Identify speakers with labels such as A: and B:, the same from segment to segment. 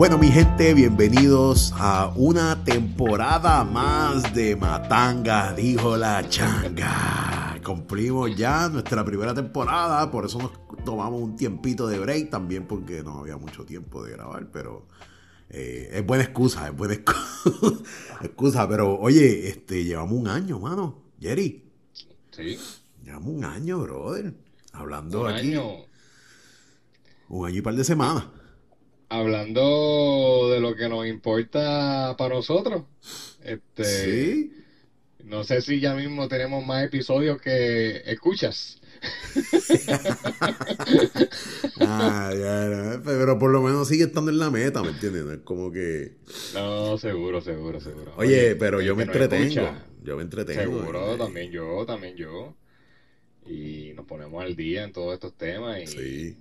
A: Bueno, mi gente, bienvenidos a una temporada más de Matanga, dijo la changa. Cumplimos ya nuestra primera temporada, por eso nos tomamos un tiempito de break, también porque no había mucho tiempo de grabar, pero eh, es buena excusa, es buena excusa, excusa, pero oye, este, llevamos un año, mano, Jerry.
B: Sí.
A: Llevamos un año, brother, hablando
B: Un
A: aquí.
B: año.
A: Un año y par de semanas.
B: Hablando de lo que nos importa para nosotros. Este,
A: Sí.
B: no sé si ya mismo tenemos más episodios que escuchas.
A: Ah, ya, ya, pero por lo menos sigue estando en la meta, ¿me entiendes? No es como que...
B: No, seguro, seguro, seguro.
A: Oye, pero yo me entretengo. Yo me entretengo.
B: Seguro,
A: eh.
B: también yo, también yo. Y nos ponemos al día en todos estos temas. Y
A: Sí.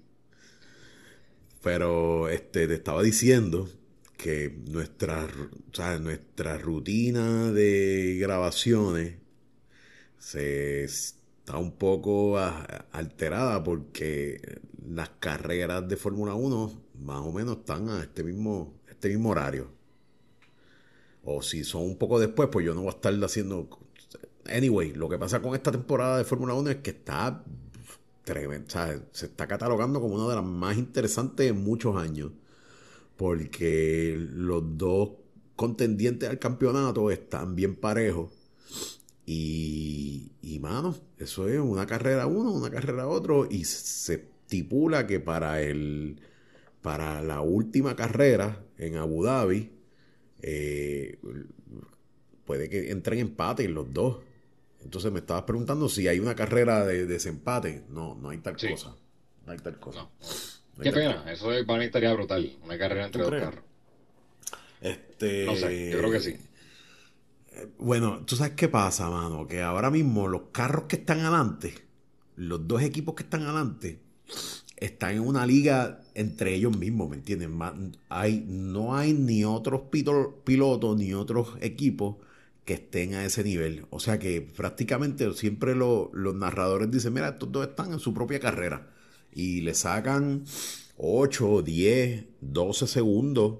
A: Pero este, te estaba diciendo que nuestra, o nuestra rutina de grabaciones se está un poco alterada porque las carreras de Fórmula 1 más o menos están a este mismo, este mismo horario. O si son un poco después, pues yo no voy a estar haciendo... Anyway, lo que pasa con esta temporada de Fórmula 1 es que está se está catalogando como una de las más interesantes en muchos años, porque los dos contendientes al campeonato están bien parejos. Y, y mano, eso es una carrera uno, una carrera otro, y se estipula que para el para la última carrera en Abu Dhabi eh, puede que entren empate los dos. Entonces me estabas preguntando si hay una carrera de desempate. No, no hay tal
B: Sí.
A: cosa. No hay tal cosa.
B: No.
A: No hay
B: Qué
A: tal
B: pena, eso es- para mí estaría brutal. Una carrera entre
A: ¿Tú
B: dos carros.
A: Este,
B: No sé, yo creo que sí.
A: Bueno, tú sabes qué pasa, mano, que ahora mismo los carros que están adelante, los dos equipos que están adelante, están en una liga entre ellos mismos, ¿me entiendes? Hay, no hay ni otros pilotos ni otros equipos que estén a ese nivel. O sea que prácticamente siempre lo- los narradores dicen, mira, estos dos están en su propia carrera. Y le sacan 8, 10, 12 segundos.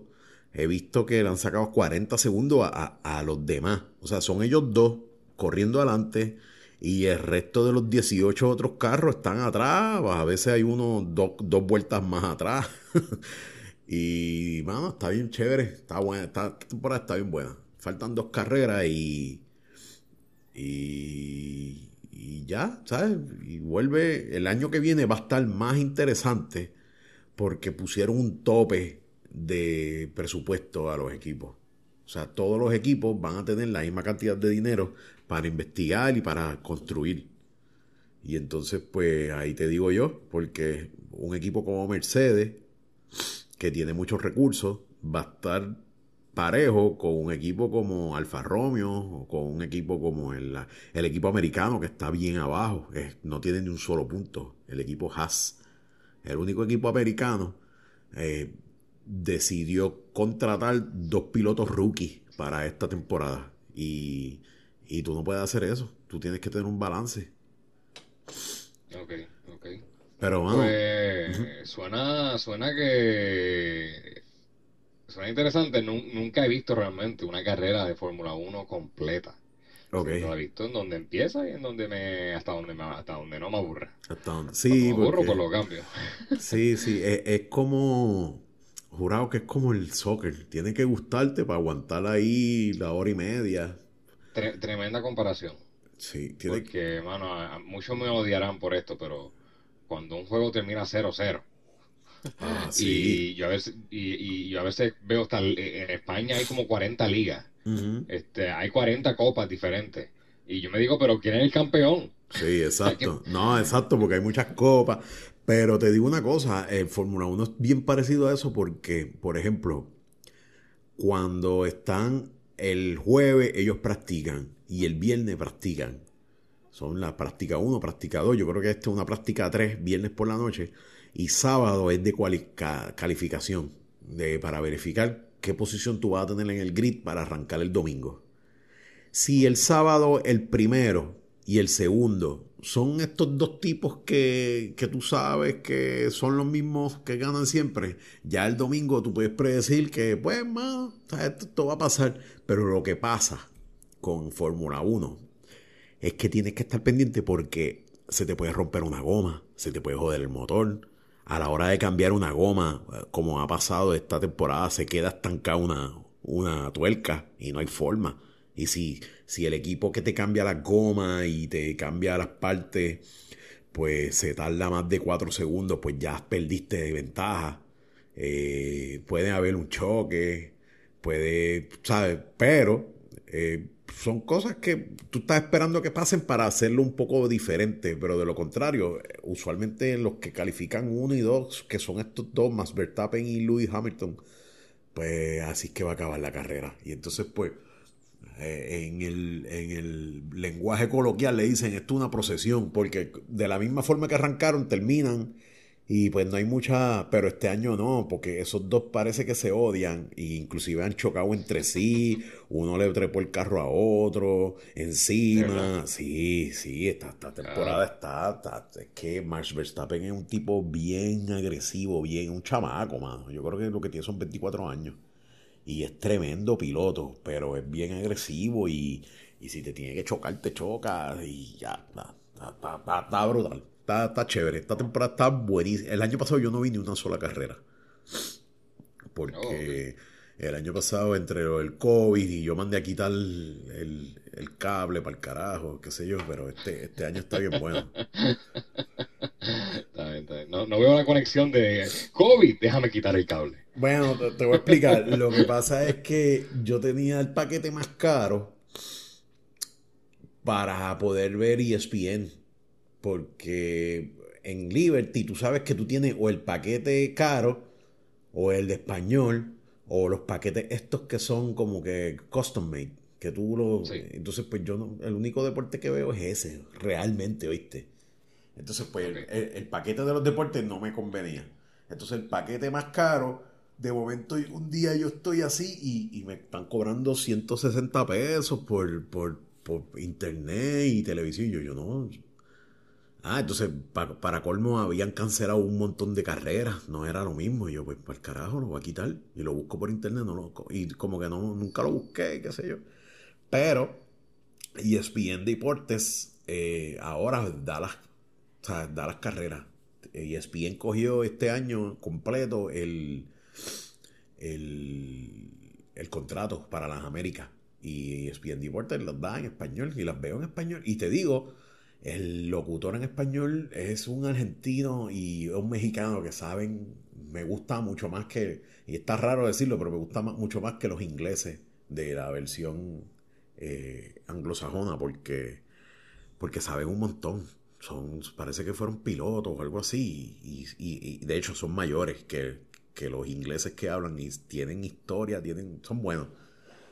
A: He visto que le han sacado 40 segundos a, a- los demás. O sea, son ellos dos corriendo adelante y el resto de los 18 otros carros están atrás. A veces hay uno, dos, dos vueltas más atrás. y, mano, está bien chévere. Está buena. Esta temporada está bien buena. Faltan dos carreras y. Y. Y ya, ¿sabes? Y vuelve. El año que viene va a estar más interesante porque pusieron un tope de presupuesto a los equipos. O sea, todos los equipos van a tener la misma cantidad de dinero para investigar y para construir. Y entonces, pues ahí te digo yo, porque un equipo como Mercedes, que tiene muchos recursos, va a estar parejo con un equipo como Alfa Romeo o con un equipo como el, el equipo americano que está bien abajo, es- no tiene ni un solo punto, el equipo Haas. El único equipo americano eh, decidió contratar dos pilotos rookies para esta temporada. Y, y tú no puedes hacer eso. Tú tienes que tener un balance.
B: Ok, ok.
A: Pero, mano,
B: Pues suena, suena que suena interesante. Nun- nunca he visto realmente una carrera de Fórmula 1 completa.
A: ok.
B: Lo he visto en donde empieza y en donde me hasta donde me, hasta donde no me aburre.
A: Hasta donde- Sí,
B: me aburro
A: porque-
B: pues lo cambio.
A: sí, sí. Es, es como. Jurado que es como el soccer. Tiene que gustarte para aguantar ahí la hora y media.
B: Tre- tremenda comparación.
A: Sí, tiene que.
B: Porque, mano, muchos me odiarán por esto, pero cuando un juego termina 0-0
A: Ah, sí.
B: y yo a veces y, y yo a veces veo hasta en España hay como 40 ligas. Este, hay 40 copas diferentes. Y yo me digo, pero ¿quién es el campeón?
A: Sí, exacto. No, exacto, porque hay muchas copas. Pero te digo una cosa, el Fórmula 1 es bien parecido a eso porque, por ejemplo, cuando están el jueves, ellos practican y el viernes practican. Son la práctica 1, práctica 2. Yo creo que esta es una práctica 3, viernes por la noche. Y sábado es de calificación, de, para verificar qué posición tú vas a tener en el grid para arrancar el domingo. Si el sábado el primero y el segundo. Son estos dos tipos que, que tú sabes que son los mismos que ganan siempre. Ya el domingo tú puedes predecir que, pues, más, esto, esto va a pasar. Pero lo que pasa con Fórmula 1 es que tienes que estar pendiente porque se te puede romper una goma, se te puede joder el motor. A la hora de cambiar una goma, como ha pasado esta temporada, se queda estancada una, una tuerca y no hay forma. Y si, si el equipo que te cambia las gomas y te cambia las partes, pues se tarda más de cuatro segundos, pues ya perdiste de ventaja. Eh, puede haber un choque, puede, ¿sabes? Pero eh, son cosas que tú estás esperando que pasen para hacerlo un poco diferente, pero de lo contrario, usualmente los que califican uno y dos, que son estos dos, más Verstappen y Lewis Hamilton, pues así es que va a acabar la carrera. Y entonces, pues, eh, en, el, en el lenguaje coloquial le dicen esto es una procesión, porque de la misma forma que arrancaron, terminan y pues no hay mucha, pero este año no, porque esos dos parece que se odian e inclusive han chocado entre sí, uno le trepó el carro a otro, encima, sí, sí, esta, esta temporada está, es que Max Verstappen es un tipo bien agresivo, bien, un chamaco, mano, yo creo que lo que tiene son 24 años y es tremendo piloto, pero es bien agresivo y, y si te tiene que chocar, te choca y ya, está, está, está brutal está, chévere. Esta temporada está buenísima. El año pasado yo no vi ni una sola carrera. Porque oh, el año pasado, entre el COVID y yo mandé a quitar el, cable para el carajo, qué sé yo, pero este, este año está bien bueno.
B: No, veo la conexión de COVID, déjame quitar el cable.
A: Bueno, te, te voy a explicar. Lo que pasa es que yo tenía el paquete más caro para poder ver ESPN porque en Liberty tú sabes que tú tienes o el paquete caro o el de español o los paquetes estos que son como que custom made que tú lo entonces pues yo no, el único deporte que veo es ese realmente oíste entonces pues el, paquete de los deportes no me convenía. Entonces el paquete más caro de momento un día yo estoy así y, me están cobrando 160 pesos por, por, por internet y televisión. Y yo, yo no Ah, entonces para, colmo habían cancelado un montón de carreras, no era lo mismo. Y yo, pues, para el carajo, lo voy a quitar. Y lo busco por internet, no lo, y como que no, nunca lo busqué, qué sé yo. Pero ESPN Deportes eh, ahora da las, o sea, da las carreras. ESPN cogió este año completo el, el, el contrato para las Américas. Y ESPN Deportes las da en español y las veo en español. Y te digo el locutor en español es un argentino y un mexicano que saben, me gusta mucho más que, y está raro decirlo, pero me gusta mucho más que los ingleses de la versión eh, anglosajona porque, porque saben un montón. Son, parece que fueron pilotos o algo así y, y, de hecho son mayores que, que, los ingleses que hablan y tienen historia, tienen, son buenos.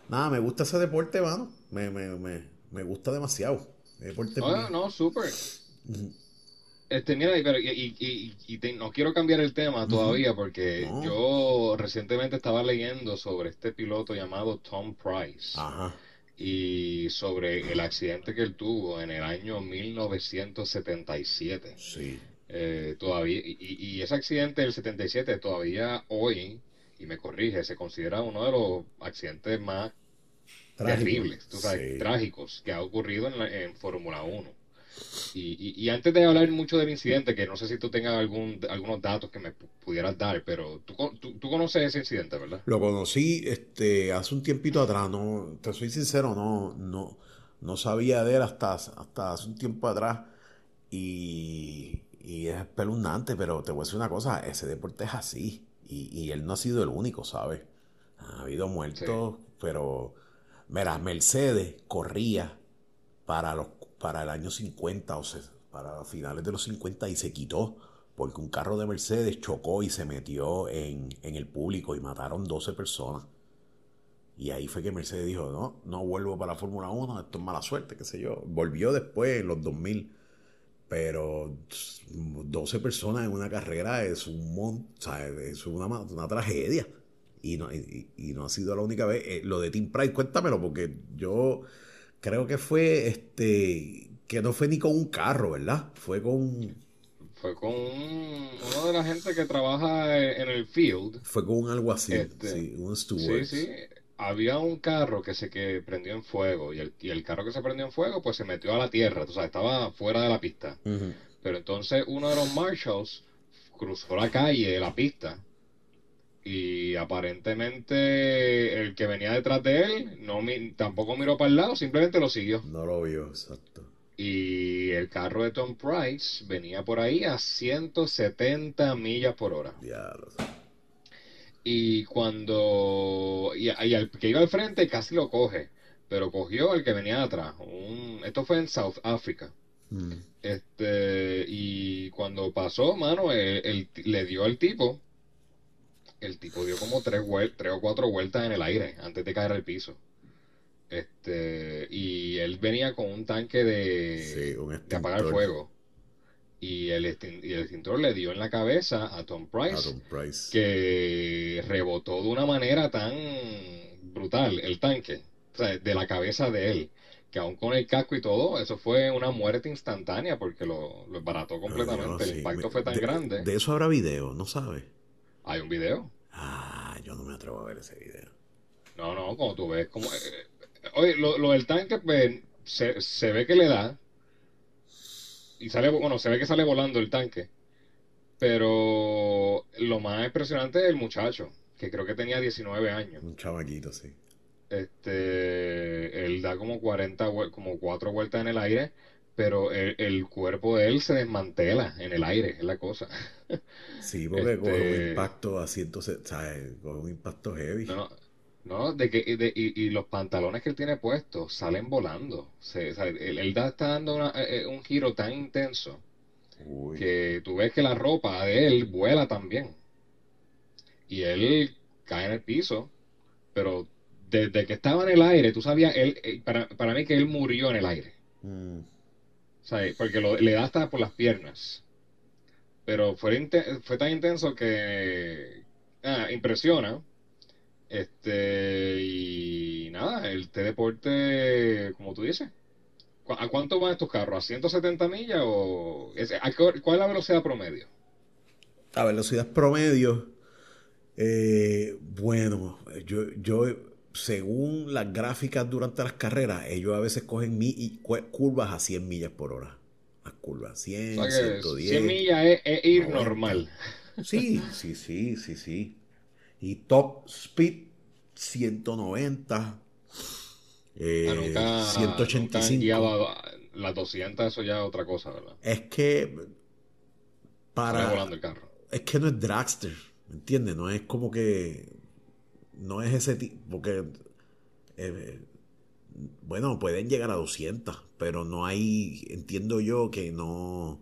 A: Nada, me gusta ese deporte, mano. Me, me, me, me gusta demasiado.
B: No, no, súper. Este, mira, pero, y, y, no quiero cambiar el tema todavía porque yo recientemente estaba leyendo sobre este piloto llamado Tom Price y sobre el accidente que él tuvo en el año 1977.
A: Sí.
B: Eh, todavía, y, ese accidente del 77 todavía hoy, y me corrige, se considera uno de los accidentes más terribles, trágicos que ha ocurrido en, Fórmula 1. Y, antes de hablar mucho del incidente, que no sé si tú tengas algún, algunos datos que me pudieras dar, pero tú, tú, conoces ese incidente, ¿verdad?
A: Lo conocí este, hace un tiempito atrás, no, te soy sincero, no, no, no sabía de él hasta, hasta hace un tiempo atrás y, y es espeluznante, pero te voy a decir una cosa, ese deporte es así y, y él no ha sido el único, ¿sabes? Ha habido muertos, pero Mira, Mercedes corría para, los, para el año 50, o sea, para finales de los 50 y se quitó porque un carro de Mercedes chocó y se metió en, el público y mataron 12 personas. Y ahí fue que Mercedes dijo, no, no vuelvo para la Fórmula 1, esto es mala suerte, qué sé yo. Volvió después, en los 2000. Pero 12 personas en una carrera es un es una, una tragedia. Y no, y, no ha sido la única vez. Eh, lo de Team Pride, cuéntamelo, porque yo creo que fue este Que no fue ni con un carro, ¿verdad? Fue con...
B: Fue con uno de la gente que trabaja en el field.
A: Fue con algo así, este, sí, un steward.
B: Sí, sí. Había un carro que se que prendió en fuego y el, y el carro que se prendió en fuego pues se metió a la tierra, o sea, estaba fuera de la pista. Pero entonces uno de los marshals cruzó la calle, la pista, y aparentemente el que venía detrás de él no tampoco miró para el lado, simplemente lo siguió.
A: No lo vio, exacto.
B: Y el carro de Tom Price venía por ahí a 170 millas por hora. Y cuando. Y, al que iba al frente casi lo coge. Pero cogió el que venía atrás. esto fue en South Africa. Mm. Este. Y cuando pasó, mano, él, le dio al tipo. El tipo dio como tres, tres o cuatro vueltas en el aire antes de caer al piso. Este, y él venía con un tanque de, de apagar fuego. Y el, y el extintor le dio en la cabeza a Tom Price, que rebotó de una manera tan brutal el tanque, o sea, de la cabeza de él, que aún con el casco y todo, eso fue una muerte instantánea porque lo, lo barató completamente. el impacto fue tan grande.
A: De eso habrá video, ¿no sabe
B: Hay un video.
A: Ah, yo no me atrevo a ver ese video.
B: No, no, como tú ves, como, eh, Oye, lo, del tanque, pues, se, se, ve que le da. Y sale, bueno, se ve que sale volando el tanque. Pero lo más impresionante es el muchacho, que creo que tenía 19 años.
A: Un chavaquito, sí.
B: Este, él da como 40, como cuatro vueltas en el aire, pero el, cuerpo de él se desmantela en el aire, es la cosa.
A: Sí, porque con un este impacto a ciento, ¿sabes? Con un impacto heavy.
B: No, no, de que, de, y, los pantalones que él tiene puestos salen volando. Se, él, da, está dando eh, eh, un giro tan intenso que tú ves que la ropa de él vuela también. Y él cae en el piso, pero desde que estaba en el aire, tú sabías, él, eh, para, para mí que él murió en el aire. Mm. Porque le da hasta por las piernas. Pero fue, fue tan intenso que ah, impresiona este, y nada, el T-Deporte, como tú dices. ¿A cuánto van estos carros? ¿A 170 millas o...? ¿Cuál es la velocidad promedio?
A: La velocidad promedio, eh, bueno, yo, yo, según las gráficas durante las carreras, ellos a veces cogen mi, curvas a 100 millas por hora. Las curvas, 100, 110. 100
B: millas es, ir normal.
A: Sí, sí, sí, sí, sí y top speed 190,
B: eh, 185. las 200, eso ya es otra cosa, ¿verdad?
A: Es que para... Es que no es dragster, ¿me entiendes? No es como que... No es ese tipo, porque... Eh, bueno, pueden llegar a 200, pero no hay, entiendo yo que no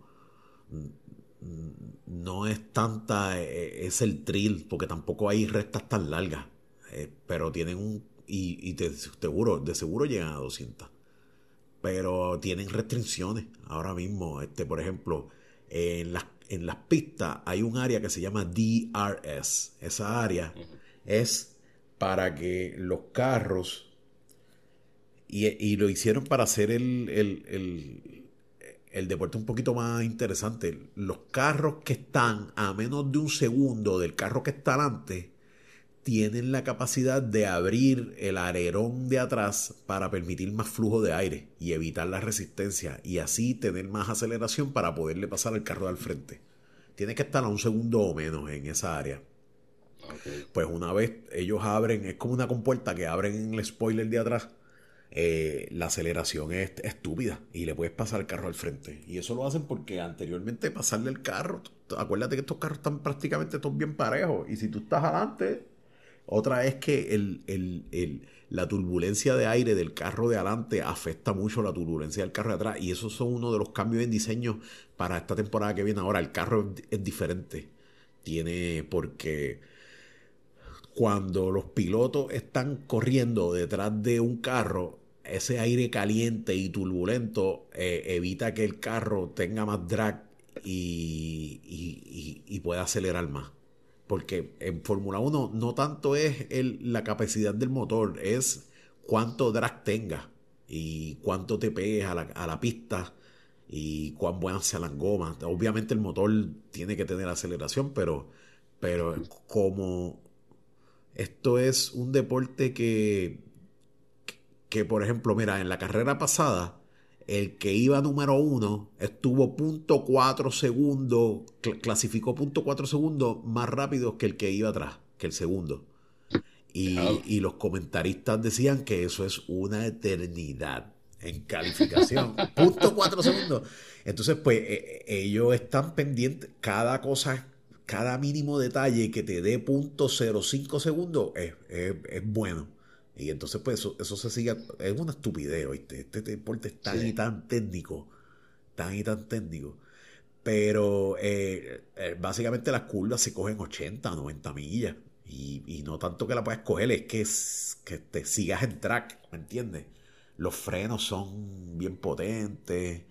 A: no es tanta, eh, es el trill, porque tampoco hay restas tan largas, eh, pero tienen un, y, te, seguro, de seguro llegan a 200, pero tienen restricciones ahora mismo, este, por ejemplo, en las, en las pistas hay un área que se llama DRS, esa área es para que los carros, y, lo hicieron para hacer el, el el deporte un poquito más interesante. Los carros que están a menos de un segundo del carro que está adelante tienen la capacidad de abrir el alerón de atrás para permitir más flujo de aire y evitar la resistencia y así tener más aceleración para poderle pasar al carro al frente. Tiene que estar a un segundo o menos en esa área. Pues una vez ellos abren, es como una compuerta que abren en el spoiler de atrás eh, la aceleración es estúpida y le puedes pasar el carro al frente. Y eso lo hacen porque anteriormente pasarle el carro, acuérdate que estos carros están prácticamente todos bien parejos. Y si tú estás adelante, otra es que el, la turbulencia de aire del carro de adelante afecta mucho la turbulencia del carro de atrás. Y esos son uno de los cambios en diseño para esta temporada que viene ahora. El carro es diferente. Tiene porque cuando los pilotos están corriendo detrás de un carro, ese aire caliente y turbulento eh, evita que el carro tenga más drag y, pueda acelerar más. Porque en Fórmula 1 no tanto es la capacidad del motor, es cuánto drag tenga. y cuánto te pegues a la, pista y cuán buenas sean las gomas. Obviamente el motor tiene que tener aceleración, pero, pero como esto es un deporte que, que, por ejemplo, mira, en la carrera pasada, el que iba número uno estuvo punto cuatro segundos, clasificó punto cuatro segundos más rápido que el que iba atrás, que el segundo. Y, y, los comentaristas decían que eso es una eternidad en calificación. punto cuatro segundos. Entonces, pues e, e, ellos están pendientes, cada cosa, cada mínimo detalle que te dé punto 05 segundos es, es bueno. Y entonces, pues eso, eso se sigue. Es una estupidez, ¿oíste? Este deporte es tan y tan técnico. Tan y tan técnico. Pero eh, eh, básicamente las curvas se cogen 80, 90 millas. Y, y no tanto que la puedas coger, es que, es que te sigas en track, ¿me entiendes? Los frenos son bien potentes.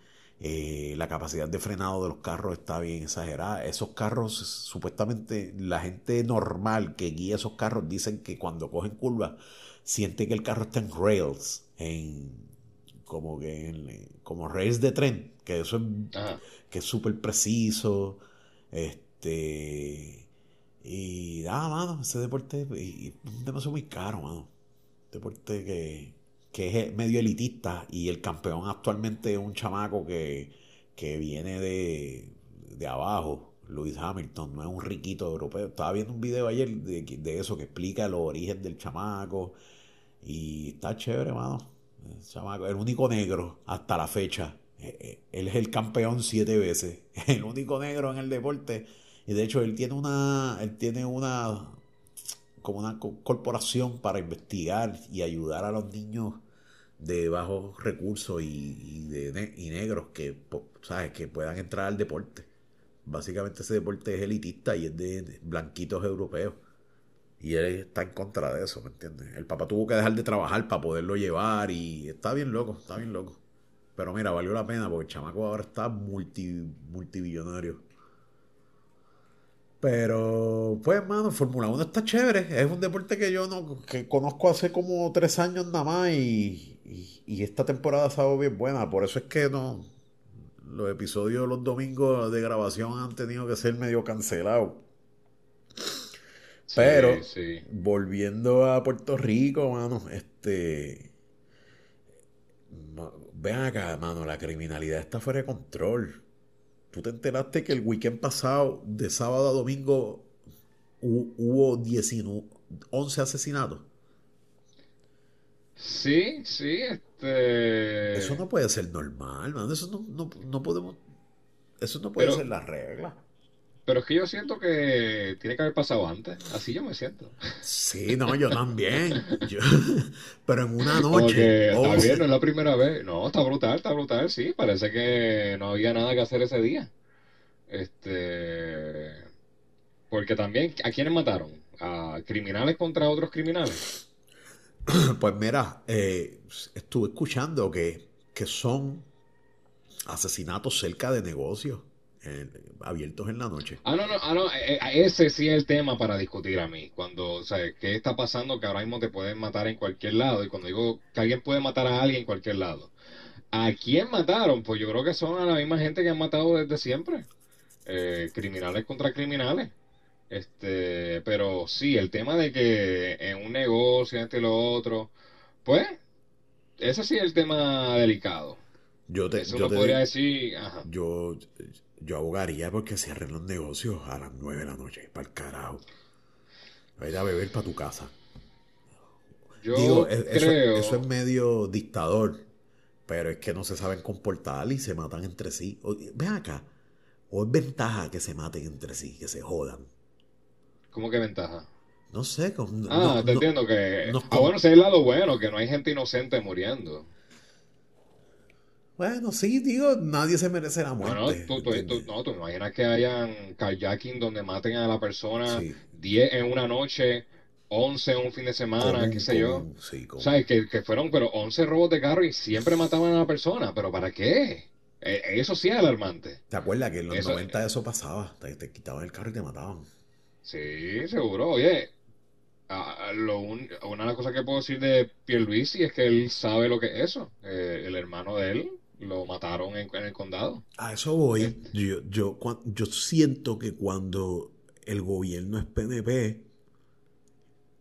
A: Eh, la capacidad de frenado de los carros está bien exagerada. Esos carros, supuestamente, la gente normal que guía esos carros dicen que cuando cogen curvas siente que el carro está en rails, en como que como rails de tren, que eso es que es súper preciso, este y nada, mano, ese deporte y, es demasiado muy caro, mano. Deporte que, que es medio elitista y el campeón actualmente es un chamaco que, que viene de, de abajo, Lewis Hamilton, no es un riquito europeo. Estaba viendo un video ayer de, de eso que explica los orígenes del chamaco y está chévere, mano. El único negro hasta la fecha. Eh, eh, él es el campeón siete veces. El único negro en el deporte. Y de hecho, él tiene una. Él tiene una. como una corporación para investigar y ayudar a los niños de bajos recursos y, de, y negros que, ¿sabes? que puedan entrar al deporte. Básicamente ese deporte es elitista y es de blanquitos europeos. Y él está en contra de eso, ¿me entiendes? El papá tuvo que dejar de trabajar para poderlo llevar y está bien loco, está bien loco. Pero mira, valió la pena porque el chamaco ahora está multi, multibillonario. Pero, pues, hermano, Fórmula 1 está chévere. Es un deporte que yo no que conozco hace como tres años nada más y, y, esta temporada ha estado bien buena. Por eso es que no los episodios los domingos de grabación han tenido que ser medio cancelados. Pero, volviendo a Puerto Rico, mano, este. Ven acá, mano, la criminalidad está fuera de control. ¿Tú te enteraste que el weekend pasado, de sábado a domingo, hubo 19, 11 asesinatos?
B: Sí, sí, este.
A: Eso no puede ser normal, mano. Eso no, no, podemos. Eso no puede ser la regla.
B: Pero es que yo siento que tiene que haber pasado antes. Así yo me siento.
A: Sí, no, yo también. pero en una noche.
B: está bien, no es la primera vez. No, está brutal, está brutal, sí. Parece que no había nada que hacer ese día. Este. Porque también, ¿a quiénes mataron? ¿A criminales contra otros criminales?
A: Pues mira, eh, estuve escuchando que, que son asesinatos cerca de negocios abiertos en la noche.
B: Ah, no, no, ah, no, eh, eh, ese sí es el tema para discutir a mí. Cuando, o sea, ¿qué está pasando? Que ahora mismo te pueden matar en cualquier lado. Y cuando digo que alguien puede matar a alguien en cualquier lado. ¿A quién mataron? Pues yo creo que son a la misma gente que han matado desde siempre. Criminales contra criminales. Este, pero sí, el tema de que en un negocio, y lo otro, pues, ese sí es el tema delicado.
A: Yo te,
B: Eso yo podría decir,
A: yo yo abogaría porque cierren los negocios a las 9 de la noche, para el carajo. Vaya a beber para tu casa. Yo Digo, eso, eso, es medio dictador, pero es que no se saben comportar y se matan entre sí. ven acá, o es ventaja que se maten entre sí, que se jodan.
B: ¿Cómo que ventaja?
A: No sé.
B: ah, te entiendo que... ah, bueno, ese es el lado bueno, que no hay gente inocente muriendo.
A: Bueno, sí, digo, nadie se merece la
B: muerte. Bueno, tú, no, tú imaginas que hayan kayaking donde maten a la persona 10 en una noche, 11 en un fin de semana, qué sé yo. Sí, ¿Sabes? Que, que, fueron, pero 11 robos de carro y siempre mataban a la persona. ¿Pero para qué? E, eso sí es alarmante.
A: ¿Te acuerdas que en los 90 eso pasaba? Te, te, quitaban el carro y te mataban.
B: Sí, seguro. Oye, lo una de las cosas que puedo decir de Pierluisi es que él sabe lo que es eso. Eh, el hermano de él lo mataron en, el condado.
A: A eso voy. Este. Yo, yo, yo siento que cuando el gobierno es PNP,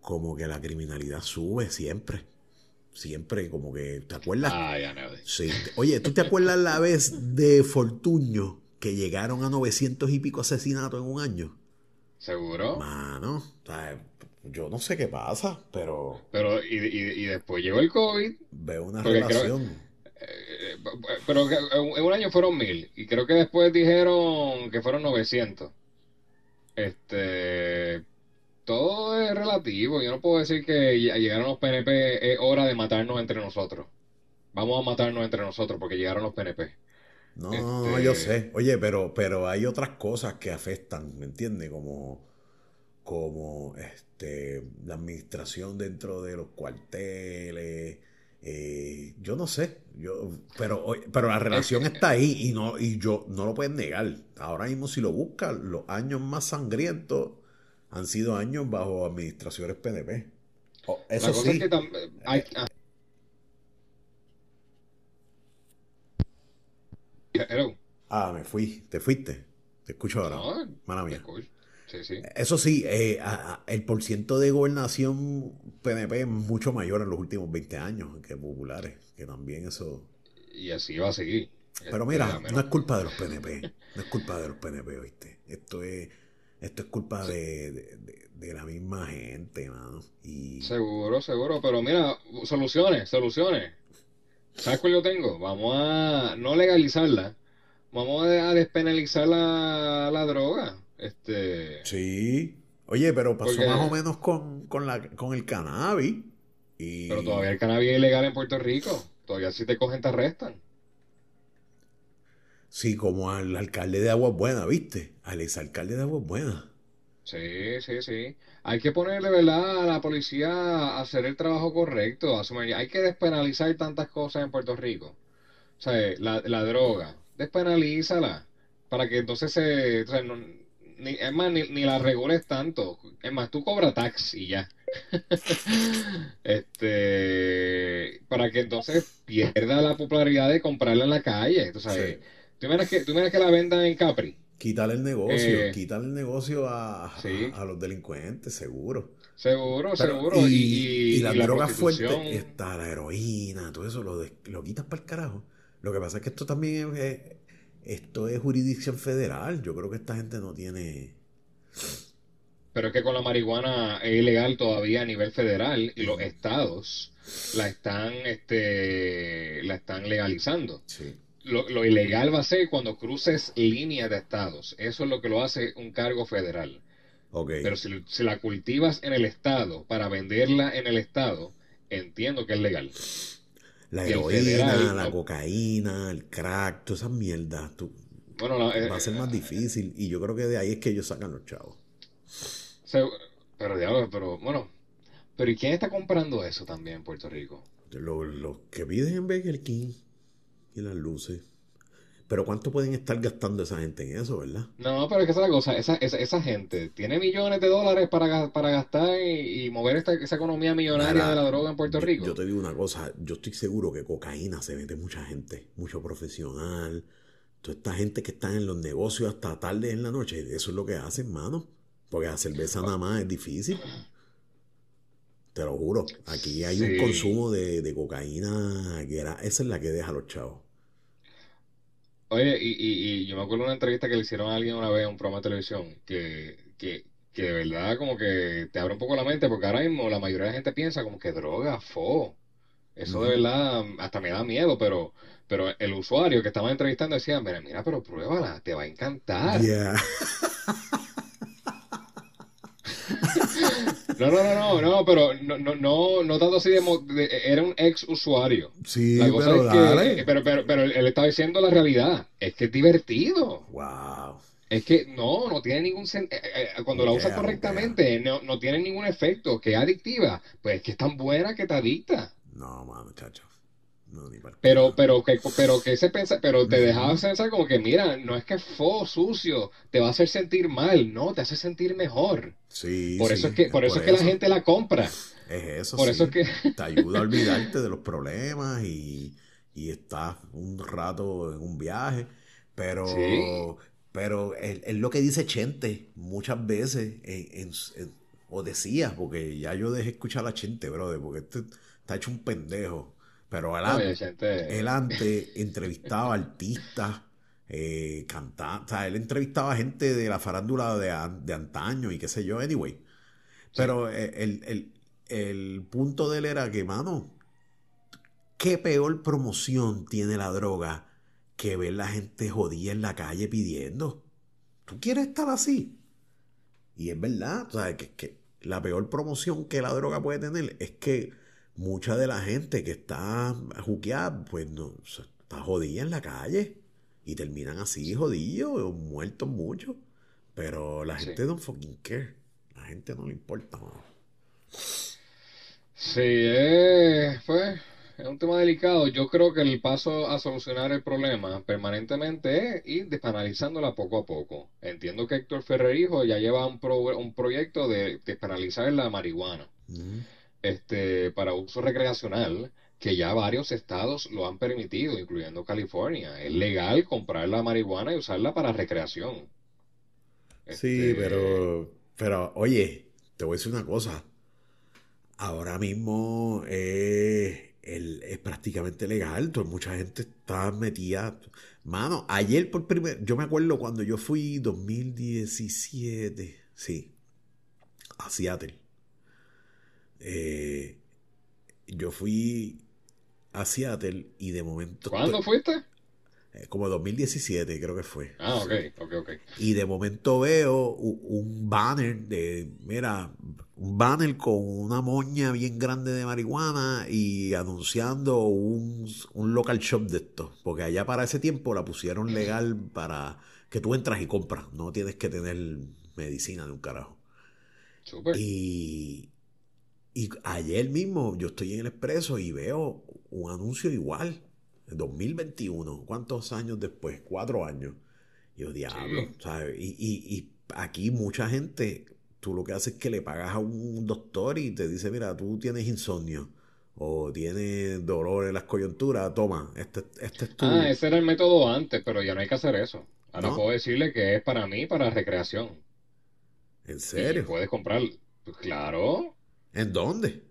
A: como que la criminalidad sube siempre. Siempre, como que, ¿te acuerdas?
B: Ah, ya
A: Sí. Oye, ¿tú te acuerdas la vez de Fortuño que llegaron a 900 y pico asesinatos en un año?
B: ¿Seguro?
A: Mano, yo no sé qué pasa, pero...
B: Pero, y, después llegó el COVID.
A: Veo una relación.
B: Eh, pero en un año fueron mil, y creo que después dijeron que fueron 900. Este todo es relativo. Yo no puedo decir que llegaron los PNP es hora de matarnos entre nosotros. Vamos a matarnos entre nosotros porque llegaron los PNP.
A: No, este, yo sé. Oye, pero, pero hay otras cosas que afectan, ¿me entiendes? Como, como este, la administración dentro de los cuarteles. Eh, yo no sé, yo, pero, pero la relación está ahí y no y yo no lo pueden negar. Ahora mismo si lo buscan, los años más sangrientos han sido años bajo administraciones PDP. eso sí. Ah, me fui. ¿Te fuiste? Te escucho ahora. Mala mía. Eso sí, eh, el porciento de gobernación PNP es mucho mayor en los últimos 20 años que populares, que también eso...
B: Y así va a seguir.
A: Pero mira, no es culpa de los PNP, no es culpa de los PNP, ¿viste? Esto es esto es culpa de, la misma gente, mano. Y...
B: Seguro, seguro, pero mira, soluciones, soluciones. ¿Sabes cuál yo tengo? Vamos a no legalizarla, vamos a despenalizar la, la droga. Este...
A: Sí. Oye, pero pasó más o menos con, con, la, con el cannabis. Y...
B: Pero todavía el cannabis es ilegal en Puerto Rico. Todavía si te cogen te arrestan.
A: Sí, como al alcalde de Aguas Buenas, ¿viste? Al exalcalde de Aguas Buenas.
B: Sí, sí, sí. Hay que ponerle, ¿verdad?, a la policía a hacer el trabajo correcto. Hay que despenalizar tantas cosas en Puerto Rico. O sea, la, la droga, despenalízala. Para que entonces se. O sea, ni, es más, ni, ni, la regules tanto. Es más, tú cobras tax y ya. este. Para que entonces pierda la popularidad de comprarla en la calle. Tú sabes. ¿Tú miras que, tú que la vendan en Capri?
A: Quitarle el negocio, eh, quitarle el negocio a, a, los delincuentes, seguro.
B: Seguro, seguro.
A: Y, la, droga fuerte está la heroína, todo eso lo, lo quitas para el carajo. Lo que pasa es que esto también es, esto es jurisdicción federal. Yo creo que esta gente no tiene.
B: Pero es que con la marihuana es ilegal todavía a nivel federal y los estados la están, este, la están legalizando.
A: Sí
B: lo, ilegal va a ser cuando cruces líneas de estados. Eso es lo que lo hace un cargo federal.
A: Okay.
B: Pero si, la cultivas en el estado para venderla en el estado, entiendo que es legal.
A: La heroína, la cocaína, el crack, todas esas mierdas.
B: bueno,
A: eh, va a ser más difícil. Y yo creo que de ahí es que ellos sacan los chavos.
B: pero diablo, pero bueno. Pero ¿y quién está comprando eso también en Puerto Rico?
A: Los, que piden en Burger King y las luces. Pero ¿cuánto pueden estar gastando esa gente en eso, verdad?
B: No, pero es que esa es la cosa, esa, esa, gente tiene millones de dólares para, para gastar y, mover esta, esa economía millonaria de la droga en Puerto Rico.
A: Yo te digo una cosa, yo estoy seguro que cocaína se vende mucha gente, mucho profesional, toda esta gente que está en los negocios hasta tarde en la noche, eso es lo que hacen, mano. Porque la cerveza nada más es difícil. Te lo juro. Aquí hay un consumo de, de cocaína que era, esa es la que deja a los chavos.
B: Oye, y, y, yo me acuerdo de una entrevista que le hicieron a alguien una vez a un programa de televisión que, que, que de verdad como que te abre un poco la mente porque ahora mismo la mayoría de la gente piensa como que droga, fo. Eso de verdad hasta me da miedo, pero pero el usuario que estaba entrevistando decía, mira, mira, pero pruébala, te va a encantar. No, no, no, no, no, pero no, no, no, no tanto así de, era un ex usuario.
A: Sí, pero,
B: es que, pero, pero, pero él estaba diciendo la realidad, es que es divertido.
A: Wow.
B: Es que no, no tiene ningún sentido. Eh, eh, cuando la usas correctamente, no, no tiene ningún efecto. Que es adictiva, pues es que es tan buena que te adicta.
A: No, muchacho.
B: pero, pero, que, pero que se pensa, pero te dejaba pensar como que, mira, no es que fue sucio, te va a hacer sentir mal, no, te hace sentir mejor. Sí. Por eso es que, por eso es que la gente la compra.
A: Es eso, por eso que... te ayuda a olvidarte de los problemas y, y estás un rato en un viaje, pero, pero es, lo que dice Chente muchas veces, o decías, porque ya yo dejé escuchar a Chente, brother, porque este está hecho un pendejo. Pero él, antes, entrevistaba artistas, eh, cantantes, o sea, él entrevistaba gente de la farándula de, antaño y qué sé yo, anyway. Pero el, el, punto de él era que, mano, ¿qué peor promoción tiene la droga que ver la gente jodida en la calle pidiendo? ¿Tú quieres estar así? Y es verdad, o sea, que, que la peor promoción que la droga puede tener es que mucha de la gente que está juqueada, pues no, está jodida en la calle. Y terminan así, jodidos, muertos muchos. Pero la gente no fucking care. La gente no le importa.
B: Sí, eh, pues es un tema delicado. Yo creo que el paso a solucionar el problema permanentemente es ir despenalizándola poco a poco. Entiendo que Héctor Ferrerijo ya lleva un, un proyecto de despenalizar la marihuana este, para uso recreacional que ya varios estados lo han permitido, incluyendo California. Es legal comprar la marihuana y usarla para recreación.
A: Sí, este, pero, pero oye, te voy a decir una cosa. Ahora mismo es prácticamente legal, mucha gente está metida. Mano, ayer por primer, yo me acuerdo cuando yo fui 2017, sí, a Seattle. Eh, yo fui a Seattle y de momento...
B: ¿Cuándo fuiste?
A: Eh, como 2017 creo que fue.
B: Ah, ok, ok, ok.
A: Y de momento veo un, banner de, mira, un banner con una moña bien grande de marihuana y anunciando un, local shop de esto. Porque allá para ese tiempo la pusieron legal para que tú entras y compras. No tienes que tener medicina de un carajo. Super. Y, y ayer mismo yo estoy en el expreso y veo un anuncio igual, en 2021, ¿cuántos años después? Cuatro años. Y yo, diablo, ¿sabes? Y, y, aquí mucha gente, tú lo que haces es que le pagas a un doctor y te dice, mira, tú tienes insomnio o tienes dolor en las coyunturas, toma, este, este es tu...
B: Ah, ese era el método antes, pero ya no hay que hacer eso. Ahora puedo decirle que es para mí, para recreación.
A: ¿En serio?
B: puedes comprar, pues claro.
A: ¿En dónde?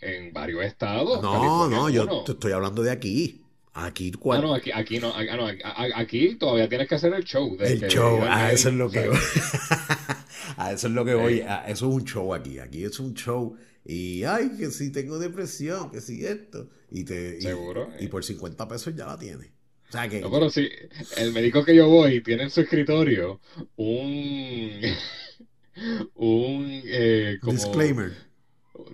B: En varios estados.
A: No, no, yo te estoy hablando de aquí. Aquí,
B: ¿cuál? Ah, no, aquí, aquí no, ah, aquí, todavía tienes que hacer el show.
A: el show, a eso es lo que voy. a eso es lo que voy. eso es un show aquí. Aquí es un show. Y, ay, que si tengo depresión, que si esto. Y, te,
B: Seguro.
A: Y, por 50 pesos ya la tienes. O sea que...
B: No, pero sí, el médico que yo voy tiene en su escritorio un... un... Eh,
A: Disclaimer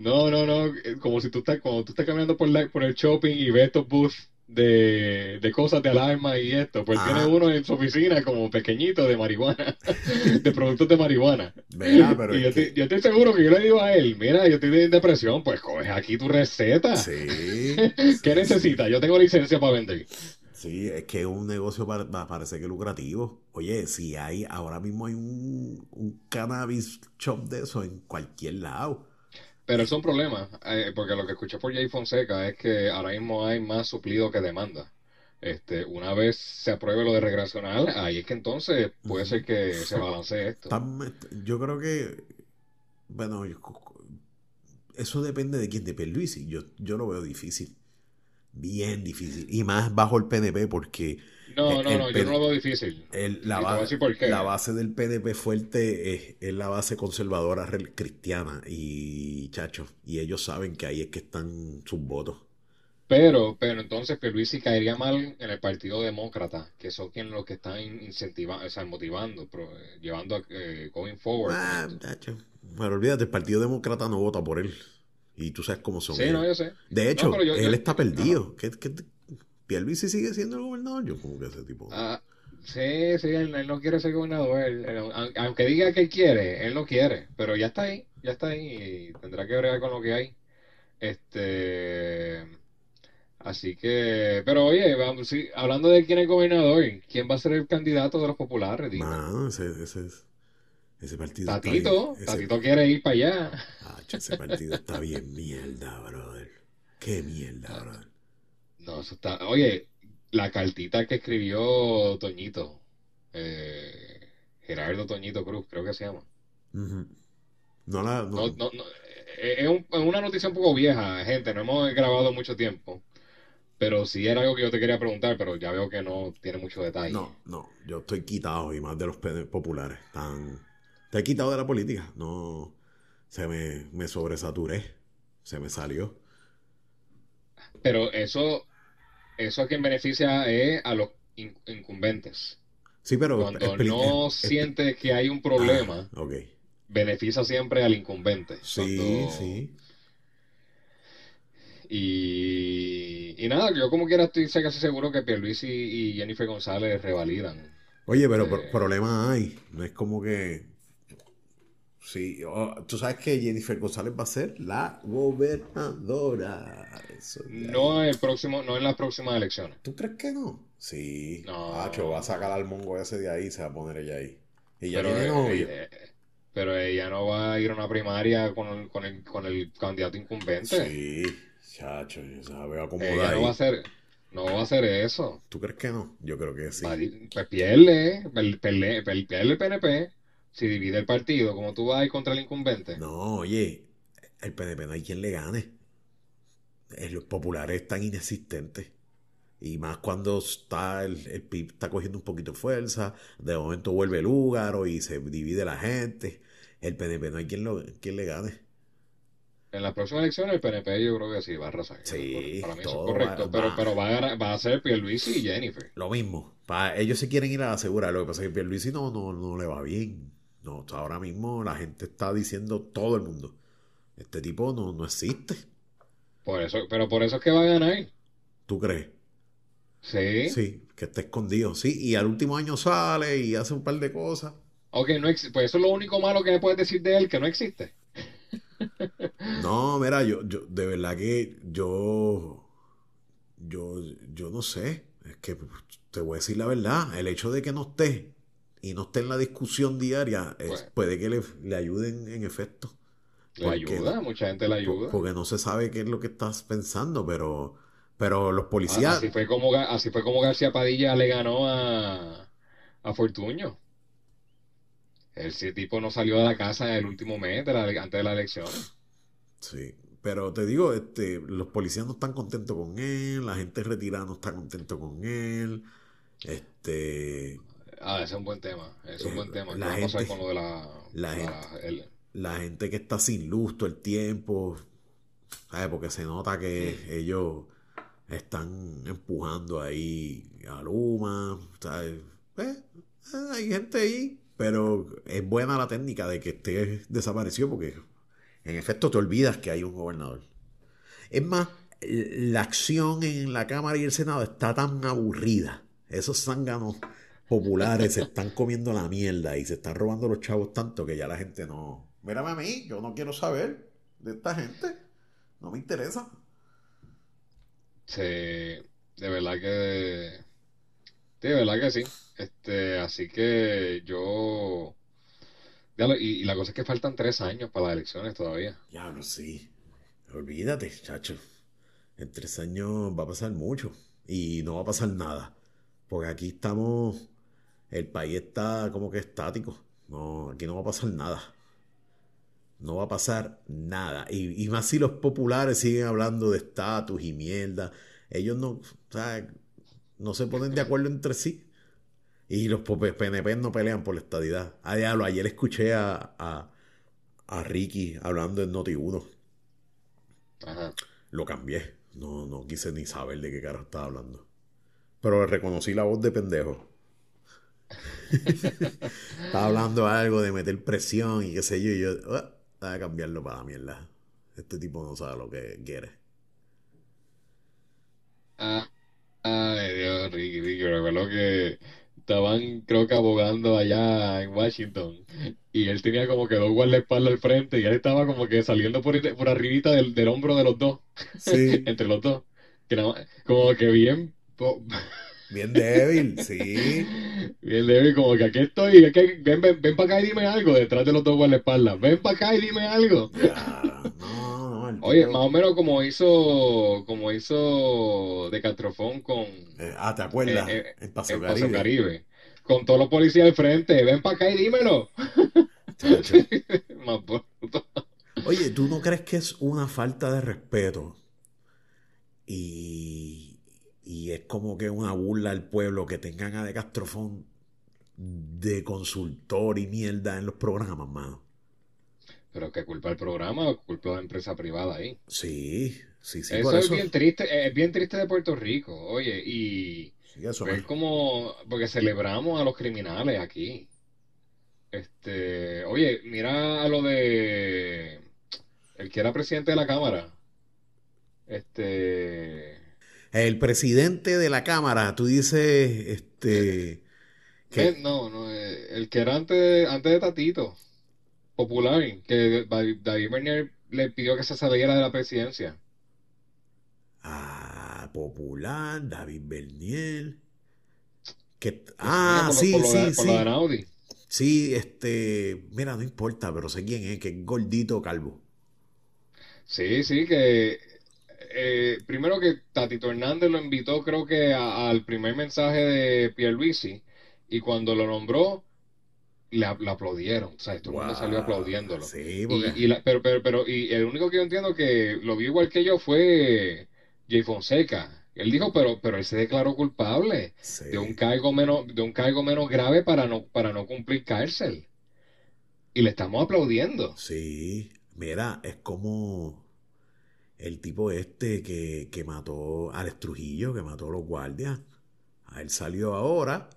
B: no, no, no, eh, como si tú estás, cuando tú estás caminando por, la, por el shopping y ves estos booths de, de cosas de alarma y esto, pues tiene uno en su oficina como pequeñito de marihuana, de productos de marihuana. pero y yo, estoy seguro que yo le digo a él, mira, yo estoy en depresión, pues coge aquí tu receta. Sí. ¿Qué necesitas? Yo tengo licencia para vender.
A: Sí, es que es un negocio para, parece que lucrativo. Oye, si hay, ahora mismo hay un, un cannabis shop de eso en cualquier lado.
B: Pero es un problema, eh, porque lo que escuché por Jay Fonseca es que ahora mismo hay más suplido que demanda. Este, una vez se apruebe lo de recreacional, ahí es que entonces puede ser que se balancee esto.
A: Yo creo que, bueno, eso depende de quién, de Luis Yo, yo lo veo difícil, bien difícil, y más bajo el PNP porque
B: no, no, no, yo no lo veo difícil.
A: la, base del PDP fuerte es, la base conservadora cristiana y chacho, y ellos saben que ahí es que están sus votos.
B: Pero, pero entonces Pierluisi caería mal en el Partido Demócrata, que son quienes los que están incentivando, o sea, motivando, llevando a eh, going forward.
A: Ah, chacho. Bueno, olvídate, el Partido Demócrata no vota por él. Y tú sabes cómo son.
B: Sí, no, yo sé.
A: De hecho, él está perdido. ¿Qué, qué, Pierluisi sigue siendo el gobernador, yo como que ese tipo.
B: Ah, sí, sí, él, no quiere ser gobernador. aunque diga que él quiere, él no quiere. Pero ya está ahí, ya está ahí y tendrá que bregar con lo que hay. Este. Así que, pero oye, vamos, sí, hablando de quién es gobernador, ¿quién va a ser el candidato de los populares?
A: No, ese, ese, ese partido
B: Tatito, Tatito quiere ir para allá.
A: Ah, ese partido está bien mierda, brother. Qué mierda, brother.
B: No, eso está. Oye, la cartita que escribió Toñito, eh, Gerardo Toñito Cruz, creo que se llama.
A: No la.
B: No. No, no, eh, es, una noticia un poco vieja, gente. No hemos grabado mucho tiempo. Pero sí era algo que yo te quería preguntar, pero ya veo que no tiene mucho detalle.
A: No, no, yo estoy quitado y más de los populares. Tan... Estoy quitado de la política. No, se me, me sobresaturé. Se me salió.
B: Pero eso, eso a quien beneficia es a los incumbentes.
A: Sí, pero
B: cuando no sientes que hay un problema, ah, beneficia siempre al incumbente.
A: Sí, sí.
B: Y, y nada, yo como quiera estoy casi seguro que Pierluisi y Jennifer González revalidan.
A: Oye, pero eh, problema hay. No es como que. Sí, tú sabes que Jennifer González va a ser la gobernadora.
B: no en el próximo, no en las próximas elecciones.
A: ¿Tú crees que no? Sí. No. va a sacar al mongo ese de ahí y se va a poner ella ahí. Ella
B: pero, tiene eh, pero ella no va a ir a una primaria con el, con el, con el candidato incumbente.
A: Sí. Chacho, sabe
B: acomodar. no va a hacer, no va a hacer eso.
A: ¿Tú crees que no? Yo creo que sí.
B: Pues pierde, pierde, el PNP. Si divide el partido, como tú vas a ir contra el incumbente.
A: No, oye, el PNP no hay quien le gane. Los populares están inexistentes. Y más cuando está el, el PIB está cogiendo un poquito de fuerza, de momento vuelve el lugar y se divide la gente. El PNP no hay quien, lo, quien le gane.
B: En la próxima elección el PNP yo creo que sí va a arrasar.
A: Sí,
B: para mí eso es correcto. pero, pero va, a, va a ser Pierluisi y Jennifer.
A: Lo mismo. Para, ellos se quieren ir a asegurar. Lo que pasa es que Pierluisi no, no, no le va bien. No, ahora mismo la gente está diciendo todo el mundo. Este tipo no, no existe.
B: Por eso, pero por eso es que va a ganar.
A: ¿Tú crees?
B: Sí.
A: Sí, que está escondido. Sí, y al último año sale y hace un par de cosas.
B: Ok, no pues eso es lo único malo que me puedes decir de él, que no existe.
A: No, mira, yo, yo, de verdad que yo, yo, yo no sé. Es que te voy a decir la verdad. El hecho de que no esté y no esté en la discusión diaria, pues. puede que le, ayuden en efecto.
B: Le ayuda, mucha gente le ayuda.
A: Porque no se sabe qué es lo que estás pensando, pero, pero los policías.
B: Así fue como, así fue como García Padilla le ganó a, a Fortuño. Ese tipo no salió de la casa en el último mes antes de las elecciones.
A: Sí, pero te digo, este, los policías no están contentos con él, la gente retirada no está contento con él. Este.
B: Ah, ese es un buen tema. Es un buen tema. La gente, con lo de la,
A: la, gente, la gente que está sin luz todo el tiempo, ¿sabes? Porque se nota que ellos están empujando ahí a Luma, ¿sabes? Eh, hay gente ahí, pero es buena la técnica de que esté desaparecido porque en efecto, te olvidas que hay un gobernador. Es más, la acción en la Cámara y el Senado está tan aburrida. Esos zánganos populares se están comiendo la mierda y se están robando los chavos tanto que ya la gente no. Mírame a mí, yo no quiero saber de esta gente. No me interesa.
B: Sí, de verdad que. De verdad que sí. Este, así que yo y, la cosa es que faltan tres años para las elecciones todavía.
A: Ya, no, sí. Olvídate, chacho. En tres años va a pasar mucho. Y no va a pasar nada. Porque aquí estamos. El país está como que estático. No, aquí no va a pasar nada. No va a pasar nada. Y, y más si los populares siguen hablando de estatus y mierda. Ellos no, o sea, no se ponen de acuerdo entre sí. Y los PNP no pelean por la estadidad. Ah, diablo, ayer escuché a, a, Ricky hablando en Noti 1. Ajá. Lo cambié. No, no quise ni saber de qué cara estaba hablando. Pero reconocí la voz de pendejo. estaba hablando algo de meter presión y qué sé yo. Y yo, ah, voy a cambiarlo para la mierda. Este tipo no sabe lo que quiere.
B: Ah, ay, Dios, Ricky, Ricky, recuerdo que estaban, creo que abogando allá en Washington. Y él tenía como que dos guardaespaldas al frente y él estaba como que saliendo por, por arribita del, hombro de los dos. Sí. Entre los dos. como que bien.
A: Bien débil, sí.
B: Bien débil, como que aquí estoy. ven, ven, ven para acá y dime algo detrás de los dos guardaespaldas. Ven para acá y dime algo. no, no, Oye, más o menos como hizo como hizo de Castrofón con.
A: Eh, ah, ¿te acuerdas?
B: Eh, eh, en Paso, Caribe. Con todos los policías al frente. Ven para acá y dímelo.
A: Oye, ¿tú no crees que es una falta de respeto? Y, y es como que una burla al pueblo que tengan a De Castrofón de consultor y mierda en los programas, mano.
B: Pero qué culpa el programa o culpa la empresa privada ahí.
A: Sí, sí, sí.
B: Eso, es bien triste, es bien triste de Puerto Rico, oye, y es como porque celebramos a los criminales aquí. Este, oye, mira a lo de el que era presidente de la Cámara. Este.
A: El presidente de la Cámara, tú dices, este.
B: Que... No, no, eh, el que era antes, antes de Tatito, popular, que David Bernier le pidió que se saliera de la presidencia.
A: Ah, popular, David Bernier. Que, ah, sí, sí, sí. de Sí, este, mira, no importa, pero sé quién es, que es gordito calvo.
B: Sí, sí, que eh, primero que Tatito Hernández lo invitó creo que al primer mensaje de Pierluisi y cuando lo nombró le, aplaudieron, o sea, todo el mundo salió aplaudiéndolo. Sí, y, pero, pero, pero, y el único que yo entiendo que lo vio igual que yo fue Jay Fonseca. Él dijo, pero, pero él se declaró culpable de un cargo menos, de un cargo menos grave para no, para no cumplir cárcel. Y le estamos aplaudiendo.
A: Sí, mira, es como el tipo este que, que mató al Trujillo, que mató a los guardias. A él salió ahora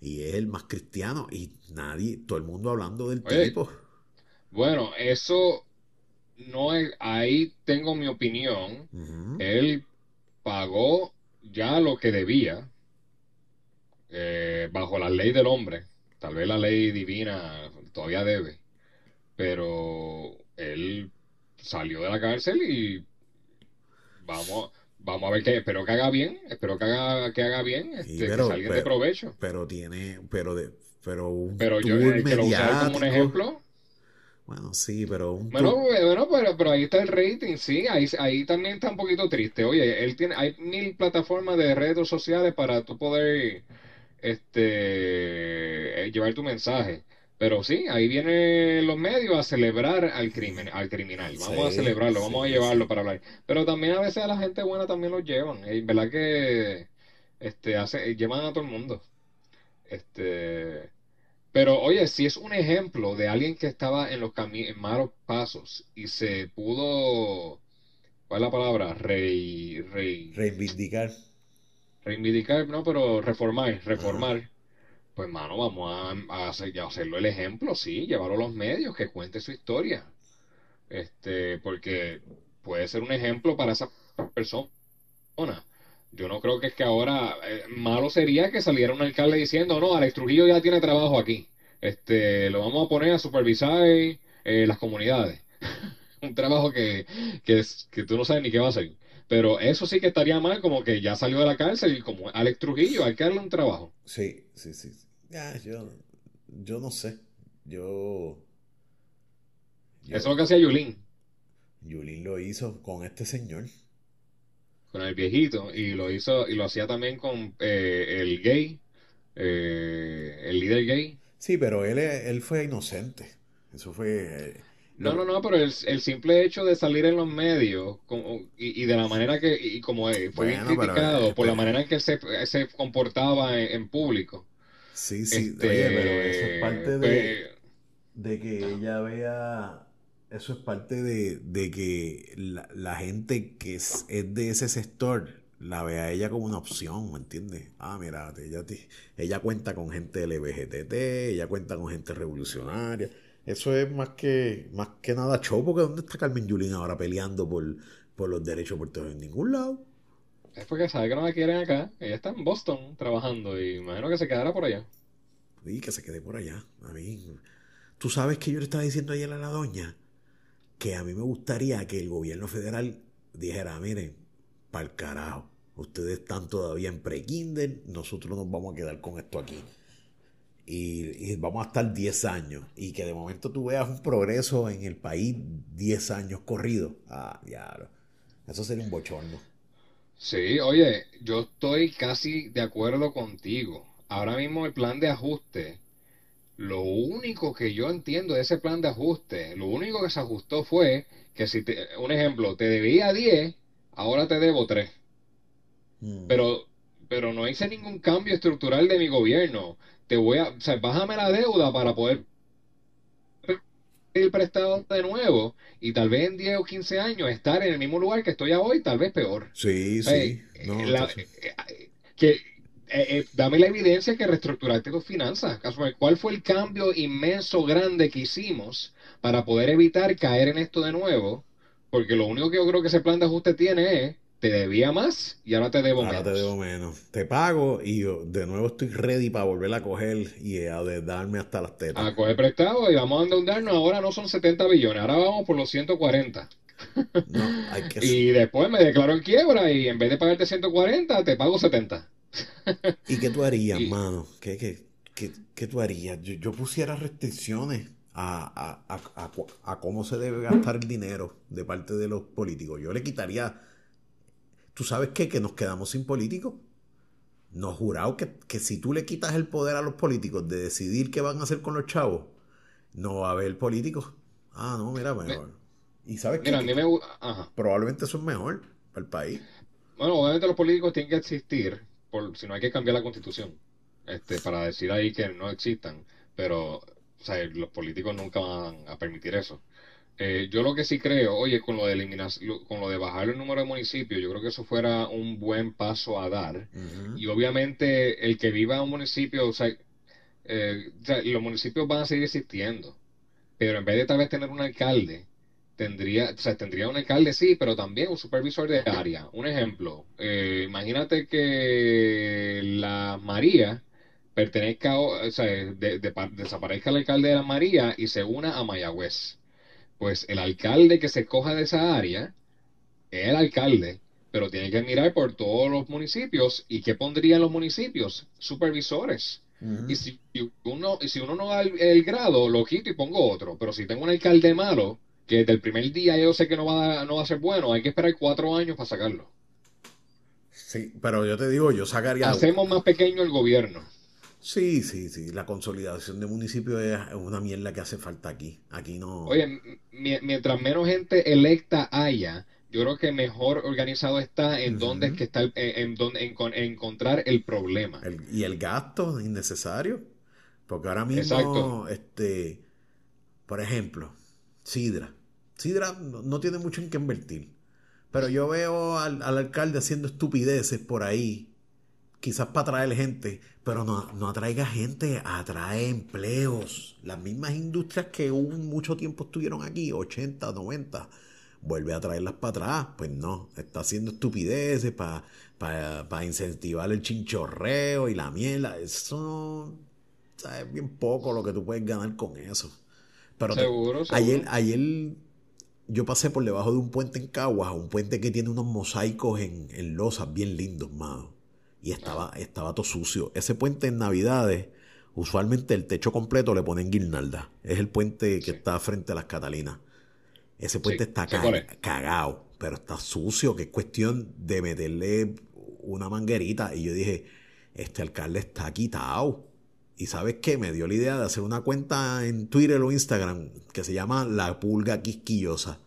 A: y es el más cristiano y nadie, todo el mundo hablando del tipo.
B: Bueno, eso no es, ahí tengo mi opinión. Él pagó ya lo que debía eh, bajo la ley del hombre. Tal vez la ley divina todavía debe, pero él salió de la cárcel y vamos vamos a ver que espero que haga bien espero que haga que haga bien este, que salga de provecho
A: pero tiene pero de pero
B: pero yo eh, que lo como un ejemplo
A: bueno, sí, pero...
B: bueno, bueno pero, pero, ahí está el rating, sí, ahí, ahí también está un poquito triste. Oye, él tiene, hay mil plataformas de redes sociales para tú poder este, eh, llevar tu mensaje. Pero sí, ahí vienen los medios a celebrar al crimen, al criminal. Vamos a celebrarlo, vamos a llevarlo para hablar. Pero también a veces a la gente buena también lo llevan. Es verdad que este, hace, llevan a todo el mundo. Este, pero oye, si es un ejemplo de alguien que estaba en los en malos pasos y se pudo, ¿cuál es la palabra? Rey, rey,
A: reivindicar.
B: Reivindicar, no, pero reformar, reformar. Pues mano, vamos a, hacer, hacerlo el ejemplo, sí, llevarlo a los medios, que cuente su historia. Este, porque puede ser un ejemplo para esa persona. Yo no creo que es que ahora eh, malo sería que saliera un alcalde diciendo, no, Alex Trujillo ya tiene trabajo aquí. Este, lo vamos a poner a supervisar eh, las comunidades. un trabajo que, que, que tú no sabes ni qué va a hacer. Pero eso sí que estaría mal, como que ya salió de la cárcel y como Alex Trujillo, hay que darle un trabajo.
A: Sí, sí, sí. Ya, yo, yo no sé. Yo,
B: Eso es lo que hacía Yulín.
A: Yulín lo hizo con este señor
B: con el viejito y lo hizo y lo hacía también con eh, el gay eh, el líder gay
A: sí pero él él fue inocente eso fue
B: eh, no no no pero el, simple hecho de salir en los medios y, de la manera que y como fue criticado por la manera en que se, se comportaba en, público
A: sí sí este, pero eso es parte de, pues, de que ella vea eso es parte de, que la, gente que es, de ese sector la ve a ella como una opción, ¿me entiendes? Ah, mira, ella, ella cuenta con gente LBGTT, ella cuenta con gente revolucionaria. Eso es más que, más que nada show, porque ¿dónde está Carmen Yulín ahora peleando por, por los derechos por todos? En ningún lado.
B: Es porque sabe que no la quieren acá. Ella está en Boston trabajando y imagino que se quedará por allá.
A: Sí, que se quede por allá. A mí. Tú sabes que yo le estaba diciendo ayer a la doña que a mí me gustaría que el gobierno federal dijera, miren, para el carajo. Ustedes están todavía en pre-kinder, nosotros nos vamos a quedar con esto aquí. Y, vamos a estar 10 años. Y que de momento tú veas un progreso en el país 10 años corrido. Ah, diablo. Eso sería un bochorno.
B: Sí, oye, yo estoy casi de acuerdo contigo. Ahora mismo el plan de ajuste, lo único que yo entiendo de ese plan de ajuste, lo único que se ajustó fue que si, te, un ejemplo, te debía 10, ahora te debo 3. Mm. Pero, pero no hice ningún cambio estructural de mi gobierno. Te voy a, o sea, bájame la deuda para poder el prestado de nuevo y tal vez en 10 o 15 años estar en el mismo lugar que estoy hoy, tal vez peor.
A: Sí, sí.
B: que, dame la evidencia que reestructuraste tus finanzas. ¿Cuál fue el cambio inmenso, grande que hicimos para poder evitar caer en esto de nuevo? Porque lo único que yo creo que ese plan de ajuste tiene es te debía más y ahora te debo menos.
A: Ahora te debo menos. Te pago y yo de nuevo estoy ready para volver a coger y a darme hasta las tetas.
B: A coger prestado y vamos a endeudarnos. Ahora no son 70 billones, ahora vamos por los 140. No, hay que... y después me declaro en quiebra y en vez de pagarte 140, te pago 70.
A: ¿Y qué tú harías, mano? ¿Qué, qué, tú harías? Yo, pusiera restricciones a, a, a cómo se debe gastar el dinero de parte de los políticos. Yo le quitaría ¿Tú sabes qué? Que nos quedamos sin políticos. Nos jurado que, que, si tú le quitas el poder a los políticos de decidir qué van a hacer con los chavos, no va a haber políticos. Ah, no, mira, mejor. ¿Y sabes qué? Probablemente eso es mejor para el país.
B: Bueno, obviamente los políticos tienen que existir, por, si no hay que cambiar la constitución, este, para decir ahí que no existan. Pero, o sea, los políticos nunca van a permitir eso. Eh, yo lo que sí creo, oye, con lo de eliminación, con lo de bajar el número de municipios, yo creo que eso fuera un buen paso a dar. Y obviamente el que viva en un municipio, o sea, eh, los municipios van a seguir existiendo, pero en vez de tal vez tener un alcalde, tendría, o sea, tendría un alcalde sí, pero también un supervisor de área. Un ejemplo, eh, imagínate que la María pertenezca, o sea, desaparezca el alcalde de la María y se una a Mayagüez pues el alcalde que se coja de esa área es el alcalde, pero tiene que mirar por todos los municipios y qué pondría en los municipios supervisores. Y si uno si uno no da el, grado, lo quito y pongo otro. Pero si tengo un alcalde malo, que desde el primer día yo sé que no va, a, no va a ser bueno, hay que esperar cuatro años para sacarlo.
A: Sí, pero yo te digo, yo sacaría...
B: Hacemos más pequeño el gobierno.
A: Sí, sí, sí. La consolidación de municipios es una mierda que hace falta aquí. Aquí no.
B: Oye, mientras menos gente electa haya, yo creo que mejor organizado está en dónde es que está, en, donde en, encontrar el problema.
A: y el gasto innecesario. Porque ahora mismo, este, por ejemplo, Sidra. Sidra no, tiene mucho en qué invertir. Pero yo veo al, al alcalde haciendo estupideces por ahí quizás para atraer gente, pero no, no atraiga gente, atrae empleos. Las mismas industrias que un mucho tiempo estuvieron aquí, 80, 90, vuelve a traerlas para atrás. Pues no, está haciendo estupideces para para incentivar el chinchorreo y la mierda. Eso es bien poco lo que tú puedes ganar con eso. Pero seguro, ayer, ayer yo pasé por debajo de un puente en Caguas, un puente que tiene unos mosaicos en, en losas bien lindos, mano y estaba, estaba todo sucio. Ese puente en Navidades, usualmente el techo completo le ponen guirnalda. Es el puente que está frente a las Catalinas. Ese puente está cagado, pero está sucio, que es cuestión de meterle una manguerita. Y yo dije, este alcalde está quitado. Y sabes qué, me dio la idea de hacer una cuenta en Twitter o Instagram que se llama La Pulga Quisquillosa.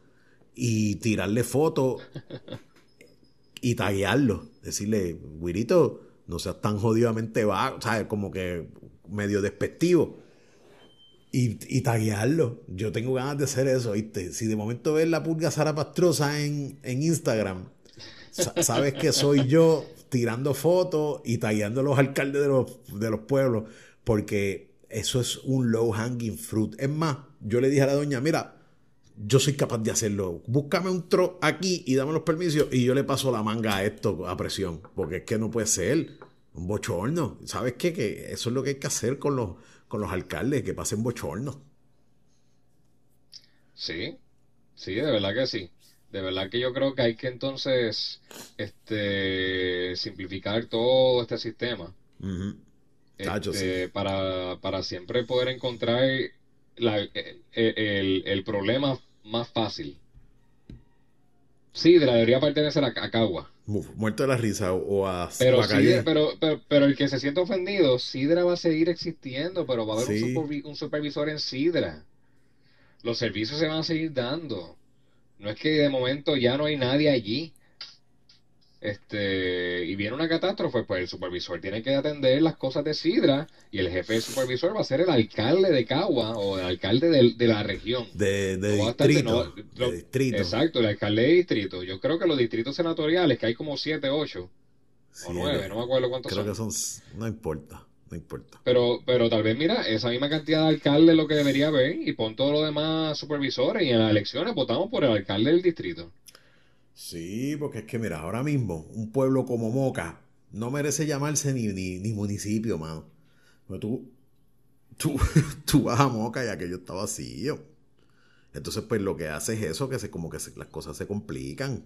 A: Y tirarle fotos y taguearlo. Decirle, güirito, no seas tan jodidamente vago, ¿sabes? Como que medio despectivo. Y, taguearlo. Yo tengo ganas de hacer eso, ¿viste? Si de momento ves la pulga zarapastrosa en, en Instagram, sabes que soy yo tirando fotos y tagueando a los alcaldes de los, de los pueblos, porque eso es un low hanging fruit. Es más, yo le dije a la doña, mira, yo soy capaz de hacerlo. Búscame un tro aquí y dame los permisos y yo le paso la manga a esto a presión. Porque es que no puede ser un bochorno. ¿Sabes qué? Que eso es lo que hay que hacer con los, con los alcaldes, que pasen bochorno.
B: Sí, sí, de verdad que sí. De verdad que yo creo que hay que entonces este, simplificar todo este sistema. Este, para, para, siempre poder encontrar la, eh, el, el, problema más fácil. Sidra debería pertenecer a, a Cagua.
A: muerto de la risa o a,
B: pero, pero, pero, el que se siente ofendido, Sidra va a seguir existiendo, pero va a haber un, supervisor en Sidra. Los servicios se van a seguir dando. No es que de momento ya no hay nadie allí este y viene una catástrofe, pues el supervisor tiene que atender las cosas de Sidra y el jefe del supervisor va a ser el alcalde de Cagua o el alcalde de, la región.
A: De, distrito,
B: Exacto, el alcalde de distrito. Yo creo que los distritos senatoriales, que hay como 7, 8 o 9, no me acuerdo cuántos
A: creo son. que son, no importa. No importa.
B: Pero, pero tal vez, mira, esa misma cantidad de alcaldes lo que debería haber y pon todos los demás supervisores y en las elecciones votamos por el alcalde del distrito.
A: Sí, porque es que mira, ahora mismo un pueblo como Moca no merece llamarse ni, ni, municipio, mano. Pero tú, tú, tú vas a Moca y aquello está vacío. Entonces, pues lo que hace es eso, que se, como que las cosas se complican.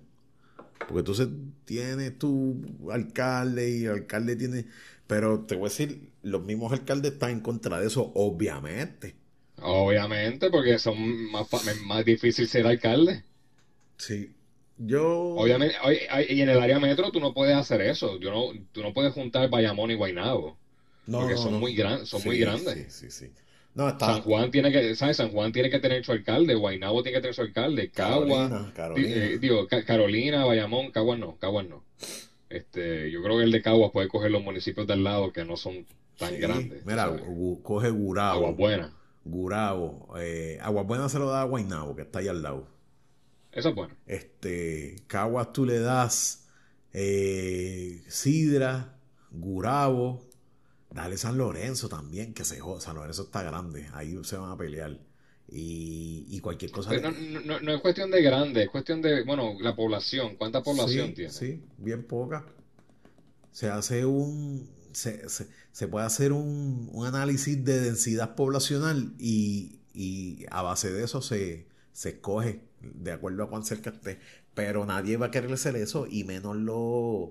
A: Porque entonces tienes tu alcalde y el alcalde tiene... Pero te voy a decir, los mismos alcaldes están en contra de eso, obviamente.
B: Obviamente, porque son más, más difícil ser alcalde.
A: Sí, yo.
B: Obviamente, y en el área metro tú no puedes hacer eso. Yo no, tú no puedes juntar Bayamón y Guaynabo. No, porque son, Muy, gran, son muy grandes.
A: Sí, sí, sí.
B: San Juan tiene que, ¿sabes? San Juan tiene que tener su alcalde, Guaynabo tiene que tener su alcalde, Cagua, Carolina, Carolina. Eh, digo, Carolina, Bayamón, Cagua no, Cagua no. Este, yo creo que el de Cagua puede coger los municipios de al lado que no son tan grandes.
A: Mira, coge Gurabo.
B: Agua Buena.
A: Gurabo. Eh, Agua Buena se lo da a Guaynabo, que está ahí al lado.
B: Eso es bueno.
A: Este, Caguas tú le das eh, Sidra, Gurabo, dale San Lorenzo también, que se San Lorenzo está grande, ahí se van a pelear. Y, cualquier cosa.
B: No, no, es cuestión de grande, es cuestión de, bueno, la población. ¿Cuánta población tiene?
A: Sí, bien poca. Se hace un. Se, se, puede hacer un, un, análisis de densidad poblacional y, y a base de eso se, se escoge de acuerdo a cuán cerca esté. Pero nadie va a querer hacer eso, y menos los,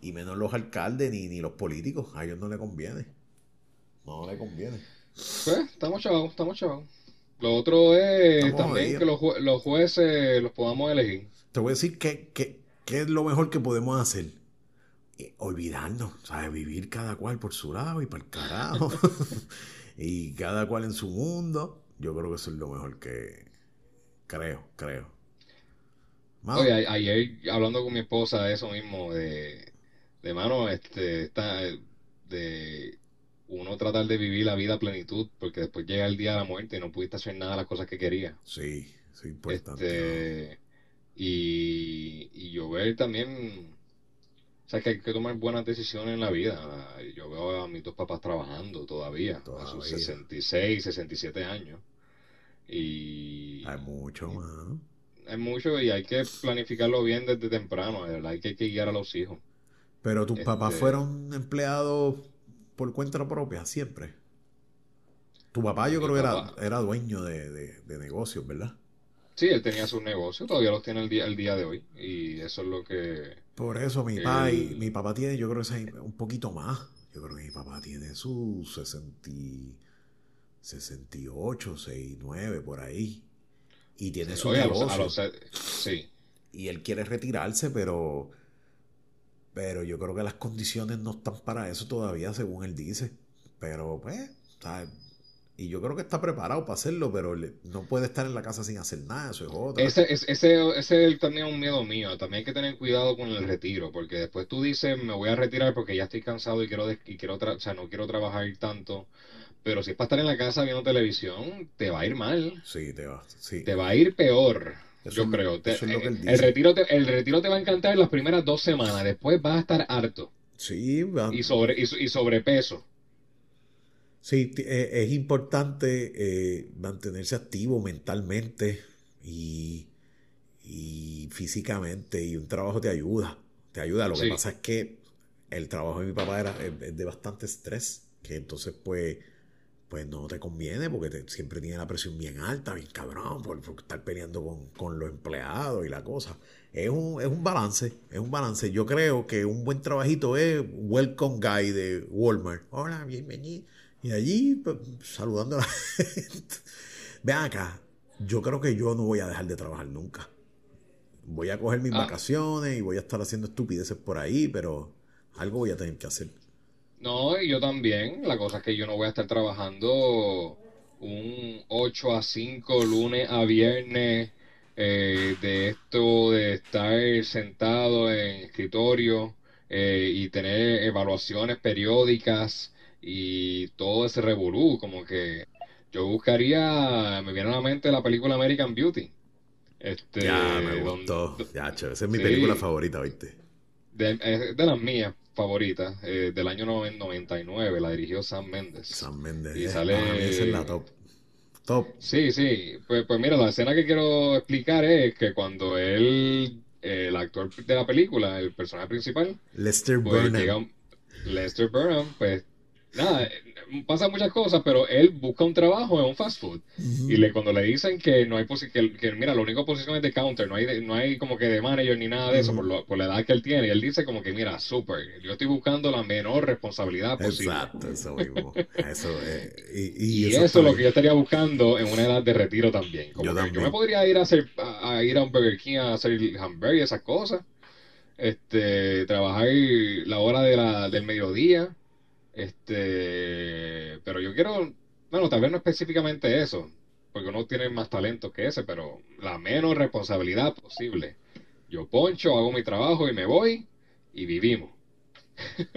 A: y menos los alcaldes ni, ni los políticos. A ellos no les conviene. No les conviene.
B: Pues, estamos chavos, estamos chavos. Lo otro es también que los, los, jueces los podamos elegir.
A: Te voy a decir que, que, es lo mejor que podemos hacer. Eh, olvidarnos, ¿sabes? Vivir cada cual por su lado y para el carajo. y cada cual en su mundo. Yo creo que eso es lo mejor que, Creo, creo.
B: Oye, ayer hablando con mi esposa de eso mismo, de, de mano, este, está, de uno tratar de vivir la vida a plenitud, porque después llega el día de la muerte y no pudiste hacer nada de las cosas que quería.
A: Sí, es importante.
B: Este, y, y yo ver también, o sea, que hay que tomar buenas decisiones en la vida. Yo veo a mis dos papás trabajando todavía, todavía. a sus 66, 67 años. Y...
A: Hay mucho, más
B: Hay mucho y hay que planificarlo bien desde temprano, Hay que, guiar a los hijos.
A: Pero tus papás este fueron empleados por cuenta propia, siempre. Tu papá yo creo que era, era dueño de, negocios, ¿verdad?
B: Sí, él tenía sus negocios, todavía los tiene el día, el día de hoy. Y eso es lo que...
A: Por eso mi, papá mi papá tiene, yo creo que un poquito más. Yo creo que mi papá tiene sus 60 68, 69, por ahí. Y tiene su negocio.
B: sí.
A: Y él quiere retirarse, pero. Pero yo creo que las condiciones no están para eso todavía, según él dice. Pero, pues, y yo creo que está preparado para hacerlo, pero no puede estar en la casa sin hacer nada, eso es otra.
B: Ese, ese, ese es también un miedo mío. También hay que tener cuidado con el retiro, porque después tú dices, me voy a retirar porque ya estoy cansado y quiero, y quiero o sea, no quiero trabajar tanto. Pero si es para estar en la casa viendo televisión, te va a ir mal.
A: Sí, te va. Sí.
B: Te va a ir peor. yo creo. el, retiro te, el retiro te va a encantar las primeras dos semanas. Después vas a estar harto.
A: Sí, va.
B: Y, sobre, y, sobrepeso.
A: Sí, eh, es importante eh, mantenerse activo mentalmente y, y, físicamente. Y un trabajo te ayuda. Te ayuda. Lo que pasa es que el trabajo de mi papá era de bastante estrés. Que entonces, pues pues no te conviene porque siempre tiene la presión bien alta, bien cabrón, por, estar peleando con, con, los empleados y la cosa. Es un, es un balance, es un balance. Yo creo que un buen trabajito es Welcome Guy de Walmart. Hola, bienvenido. Y allí, pues, saludando a la gente. Vean acá, yo creo que yo no voy a dejar de trabajar nunca. Voy a coger mis ah. vacaciones y voy a estar haciendo estupideces por ahí, pero algo voy a tener que hacer.
B: No, y yo también. La cosa es que yo no voy a estar trabajando un 8 a 5 lunes a viernes eh, de esto de estar sentado en escritorio eh, y tener evaluaciones periódicas y todo ese revolú, como que yo buscaría, me viene a la mente la película American Beauty.
A: Este, ya, me gustó. ya, esa es mi película favorita, ¿viste?
B: De, de las mías favoritas, eh, del año 99, la dirigió Sam Mendes.
A: Sam Mendes,
B: y sale...
A: es la top. Top.
B: Sí, sí. Pues, pues mira, la escena que quiero explicar es que cuando él, el actor de la película, el personaje principal,
A: Lester pues, Burnham.
B: Lester Burnham, pues nada, pasa muchas cosas, pero él busca un trabajo en un fast food. Y le, cuando le dicen que no hay posición, que, mira, la única posición es de counter, no hay, no hay como que de manager ni nada de eso por, por, la edad que él tiene. Y él dice como que, mira, súper, yo estoy buscando la menor responsabilidad posible.
A: Exacto, eso mismo. eso,
B: y, eso, es lo que yo estaría buscando en una edad de retiro también. Como yo, yo me podría ir a hacer, a, ir a un Burger King a hacer hamburger y esas cosas. Este, trabajar la hora de la, del mediodía este, pero yo quiero, bueno, tal vez no específicamente eso, porque uno tiene más talento que ese, pero la menos responsabilidad posible. Yo poncho, hago mi trabajo y me voy y vivimos.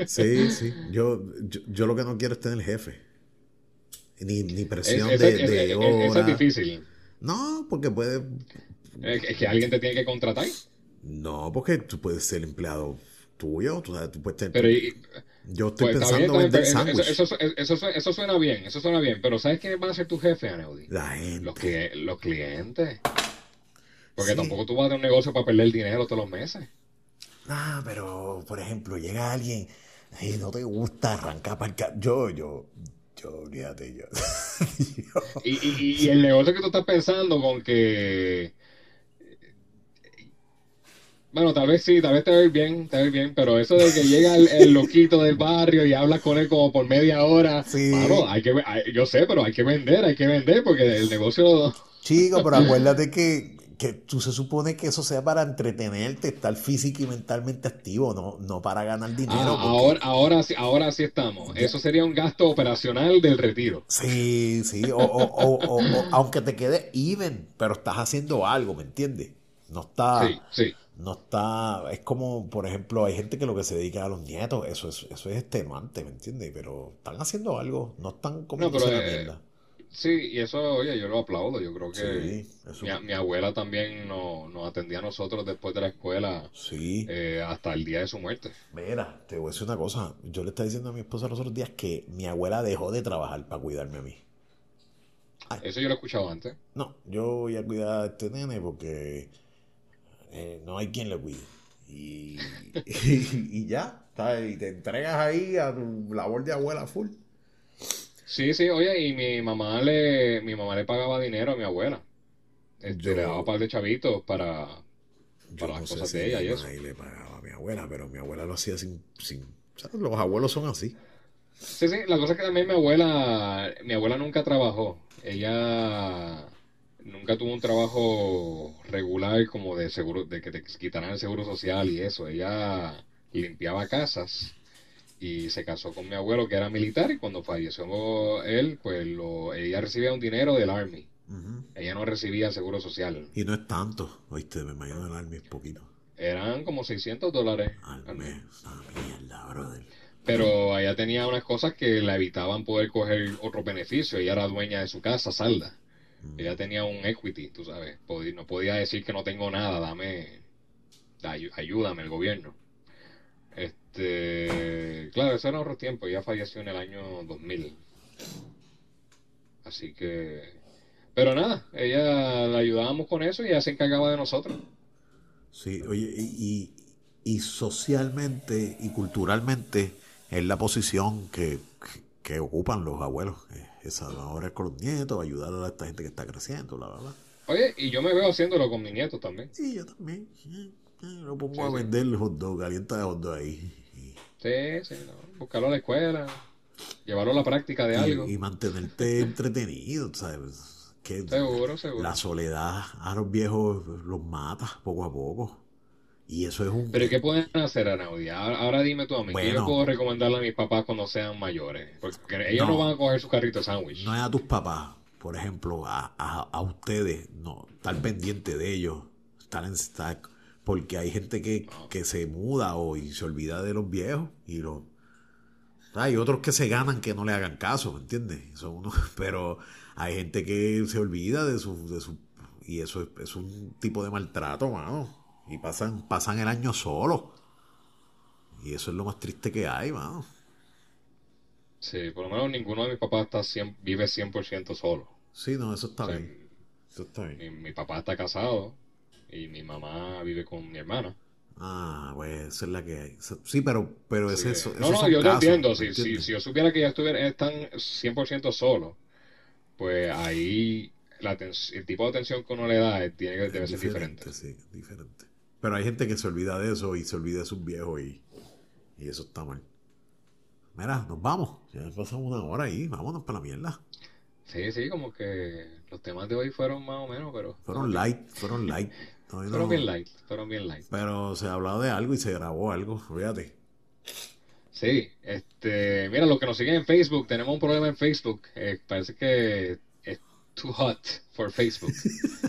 A: Sí, sí. Yo, yo, lo que no quiero es tener jefe. Ni, ni presión de, de
B: Eso es difícil.
A: No, porque puede...
B: ¿Es que alguien te tiene que contratar?
A: No, porque tú puedes ser empleado tuyo, tú, tú puedes tener...
B: Pero,
A: yo estoy pues, pensando en vender.
B: Eso, eso, eso, suena bien, eso suena bien. Pero ¿sabes quiénes van a ser tu jefe, Aneudi?
A: La gente.
B: Los, los clientes. Porque tampoco tú vas a tener un negocio para perder dinero todos los meses.
A: Ah, pero, por ejemplo, llega alguien y no te gusta arrancar para el... Yo, yo, yo, fíjate, yo.
B: Y, y, y el negocio que tú estás pensando con que bueno, tal vez sí, tal vez te ves bien, te ves bien, pero eso de que llega el, loquito del barrio y hablas con él como por media hora, sí. hay que, yo sé, pero hay que vender, hay que vender porque el negocio...
A: Chico, pero acuérdate que, que tú se supone que eso sea para entretenerte, estar físico y mentalmente activo, no, no para ganar dinero. Ah,
B: ahora, ahora, sí, ahora sí estamos. Eso sería un gasto operacional del retiro.
A: Sí, sí, o, o, o, aunque te quede even, pero estás haciendo algo, ¿me entiendes? No está...
B: Sí, sí
A: no está, es como, por ejemplo, hay gente que lo que se dedica a los nietos, eso es, eso es extenuante, ¿me entiendes? Pero están haciendo algo, no están comiendo no, la eh.
B: Sí, y eso, oye, yo lo aplaudo, yo creo que mi, abuela también nos, atendía a nosotros después de la escuela
A: sí.
B: Eh, hasta el día de su muerte.
A: Mira, te voy a decir una cosa, yo le estaba diciendo a mi esposa los otros días que mi abuela dejó de trabajar para cuidarme a mí.
B: Eso yo lo he escuchado antes.
A: No, yo voy a cuidar a este nene porque eh, no hay quien le cuide. Y, y, ya, y te entregas ahí a tu labor de abuela full.
B: Sí, sí, oye, y mi mamá le, mi mamá le pagaba dinero a mi abuela. Este, le daba un par de chavitos para, para las cosas de ella y eso.
A: Y le pagaba a mi abuela, pero mi abuela lo hacía sin, sin los abuelos son así.
B: Sí, sí, la cosa es que también mi abuela, mi abuela nunca trabajó. Ella nunca tuvo un trabajo regular como de seguro, de que te quitaran el seguro social y eso. Ella limpiaba casas y se casó con mi abuelo que era militar y cuando falleció él, pues lo, ella recibía un dinero del Army. Ella no recibía seguro social.
A: Y no es tanto, oíste, me imagino el Army es poquito.
B: Eran como 600 dólares.
A: Al mes. Ah, mierda, brother.
B: Pero ella tenía unas cosas que la evitaban poder coger otro beneficio. Ella era dueña de su casa, salda. Ella tenía un equity, tú sabes. no podía decir que no tengo nada, dame, ayúdame el gobierno. Este, claro, eso era otro tiempo. Ella falleció en el año 2000. Así que, pero nada, ella la ayudábamos con eso y ella se encargaba de nosotros.
A: Sí, oye, y, y, socialmente y culturalmente es la posición que, que, ocupan los abuelos. Eh, ahora es con los nietos, ayudar a esta gente que está creciendo, bla, bla, bla.
B: Oye, y yo me veo haciéndolo con mis nietos también.
A: Sí, yo también. Lo pongo a vender el hot dog, calienta de hot dog ahí.
B: Sí, sí, no. buscarlo a la escuela, llevarlo a la práctica de algo.
A: Y mantenerte entretenido, ¿sabes? Que
B: seguro, seguro.
A: La soledad a los viejos los mata poco a poco. Y eso es un...
B: Pero ¿qué pueden hacer, Anaudia? Ahora, dime tú a mí, ¿qué yo puedo recomendarle a mis papás cuando sean mayores? Porque ellos no, van a coger su carrito sándwich.
A: No es a tus papás, por ejemplo, a, a, ustedes, no, estar pendiente de ellos, estar en... Estar, porque hay gente que, que se muda o y se olvida de los viejos y los... Hay otros que se ganan que no le hagan caso, ¿me entiendes? Son pero hay gente que se olvida de su... De su y eso es, es un tipo de maltrato, mano. Y pasan, pasan el año solo. Y eso es lo más triste que hay, mano.
B: Sí, por lo menos ninguno de mis papás está 100, vive 100% solo.
A: Sí, no, eso está bien. Eso está
B: bien. Mi, papá está casado y mi mamá vive con mi hermana.
A: Ah, pues esa es la que hay. Sí, pero, pero es eso.
B: No, no, yo te entiendo. Si, si, si, yo supiera que ya estuvieran, están 100% solos, pues ahí la el tipo de atención que uno le da tiene, debe ser diferente.
A: Sí, diferente. Pero hay gente que se olvida de eso y se olvida de sus viejos y, y eso está mal. Mira, nos vamos. Ya pasamos una hora ahí. Vámonos para la mierda.
B: Sí, sí, como que los temas de hoy fueron más o menos, pero...
A: Fueron light, fueron light.
B: fueron bien light, fueron bien light.
A: Pero se ha hablado de algo y se grabó algo, fíjate.
B: Sí, este, mira, los que nos siguen en Facebook, tenemos un problema en Facebook. Eh, parece que too hot for Facebook.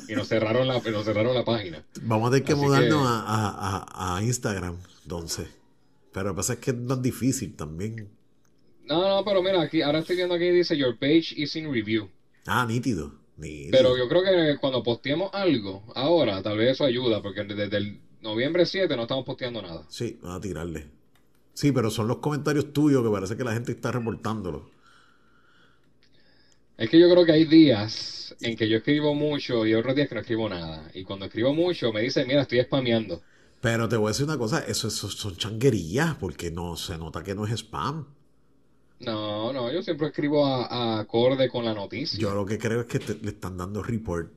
B: y nos cerraron la, nos cerraron la página.
A: Vamos a tener que mudarnos A, a, Instagram, entonces. Pero lo que pasa es que es más difícil también.
B: No, no, pero mira, aquí, ahora estoy viendo aquí dice Your page is in review.
A: Ah, nítido.
B: Pero yo creo que cuando posteemos algo, ahora, tal vez eso ayuda, porque desde el noviembre 7 no estamos posteando nada.
A: Sí, vamos a tirarle. Sí, pero son los comentarios tuyos que parece que la gente está reportándolo.
B: Es que yo creo que hay días en que yo escribo mucho y otros días que no escribo nada. Y cuando escribo mucho me dicen, mira, estoy spameando.
A: Pero te voy a decir una cosa, eso, son changuerías, porque no se nota que no es spam.
B: No, no, yo siempre escribo a, acorde con la noticia.
A: Yo lo que creo es que le están dando report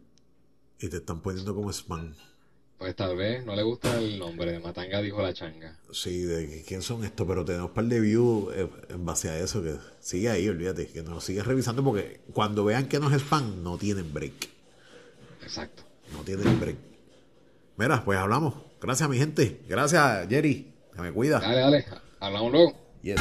A: y te están poniendo como spam.
B: Pues tal vez no le gusta el nombre de Matanga, dijo la changa.
A: Sí, de quién son estos, pero tenemos un par de views eh, en base a eso. que Sigue ahí, olvídate, que nos sigue revisando porque cuando vean que no es spam, no tienen break.
B: Exacto.
A: No tienen break. Mira, pues hablamos. Gracias, mi gente. Gracias, Jerry. Que me cuida.
B: Dale, dale. Hablamos luego.
A: Yes.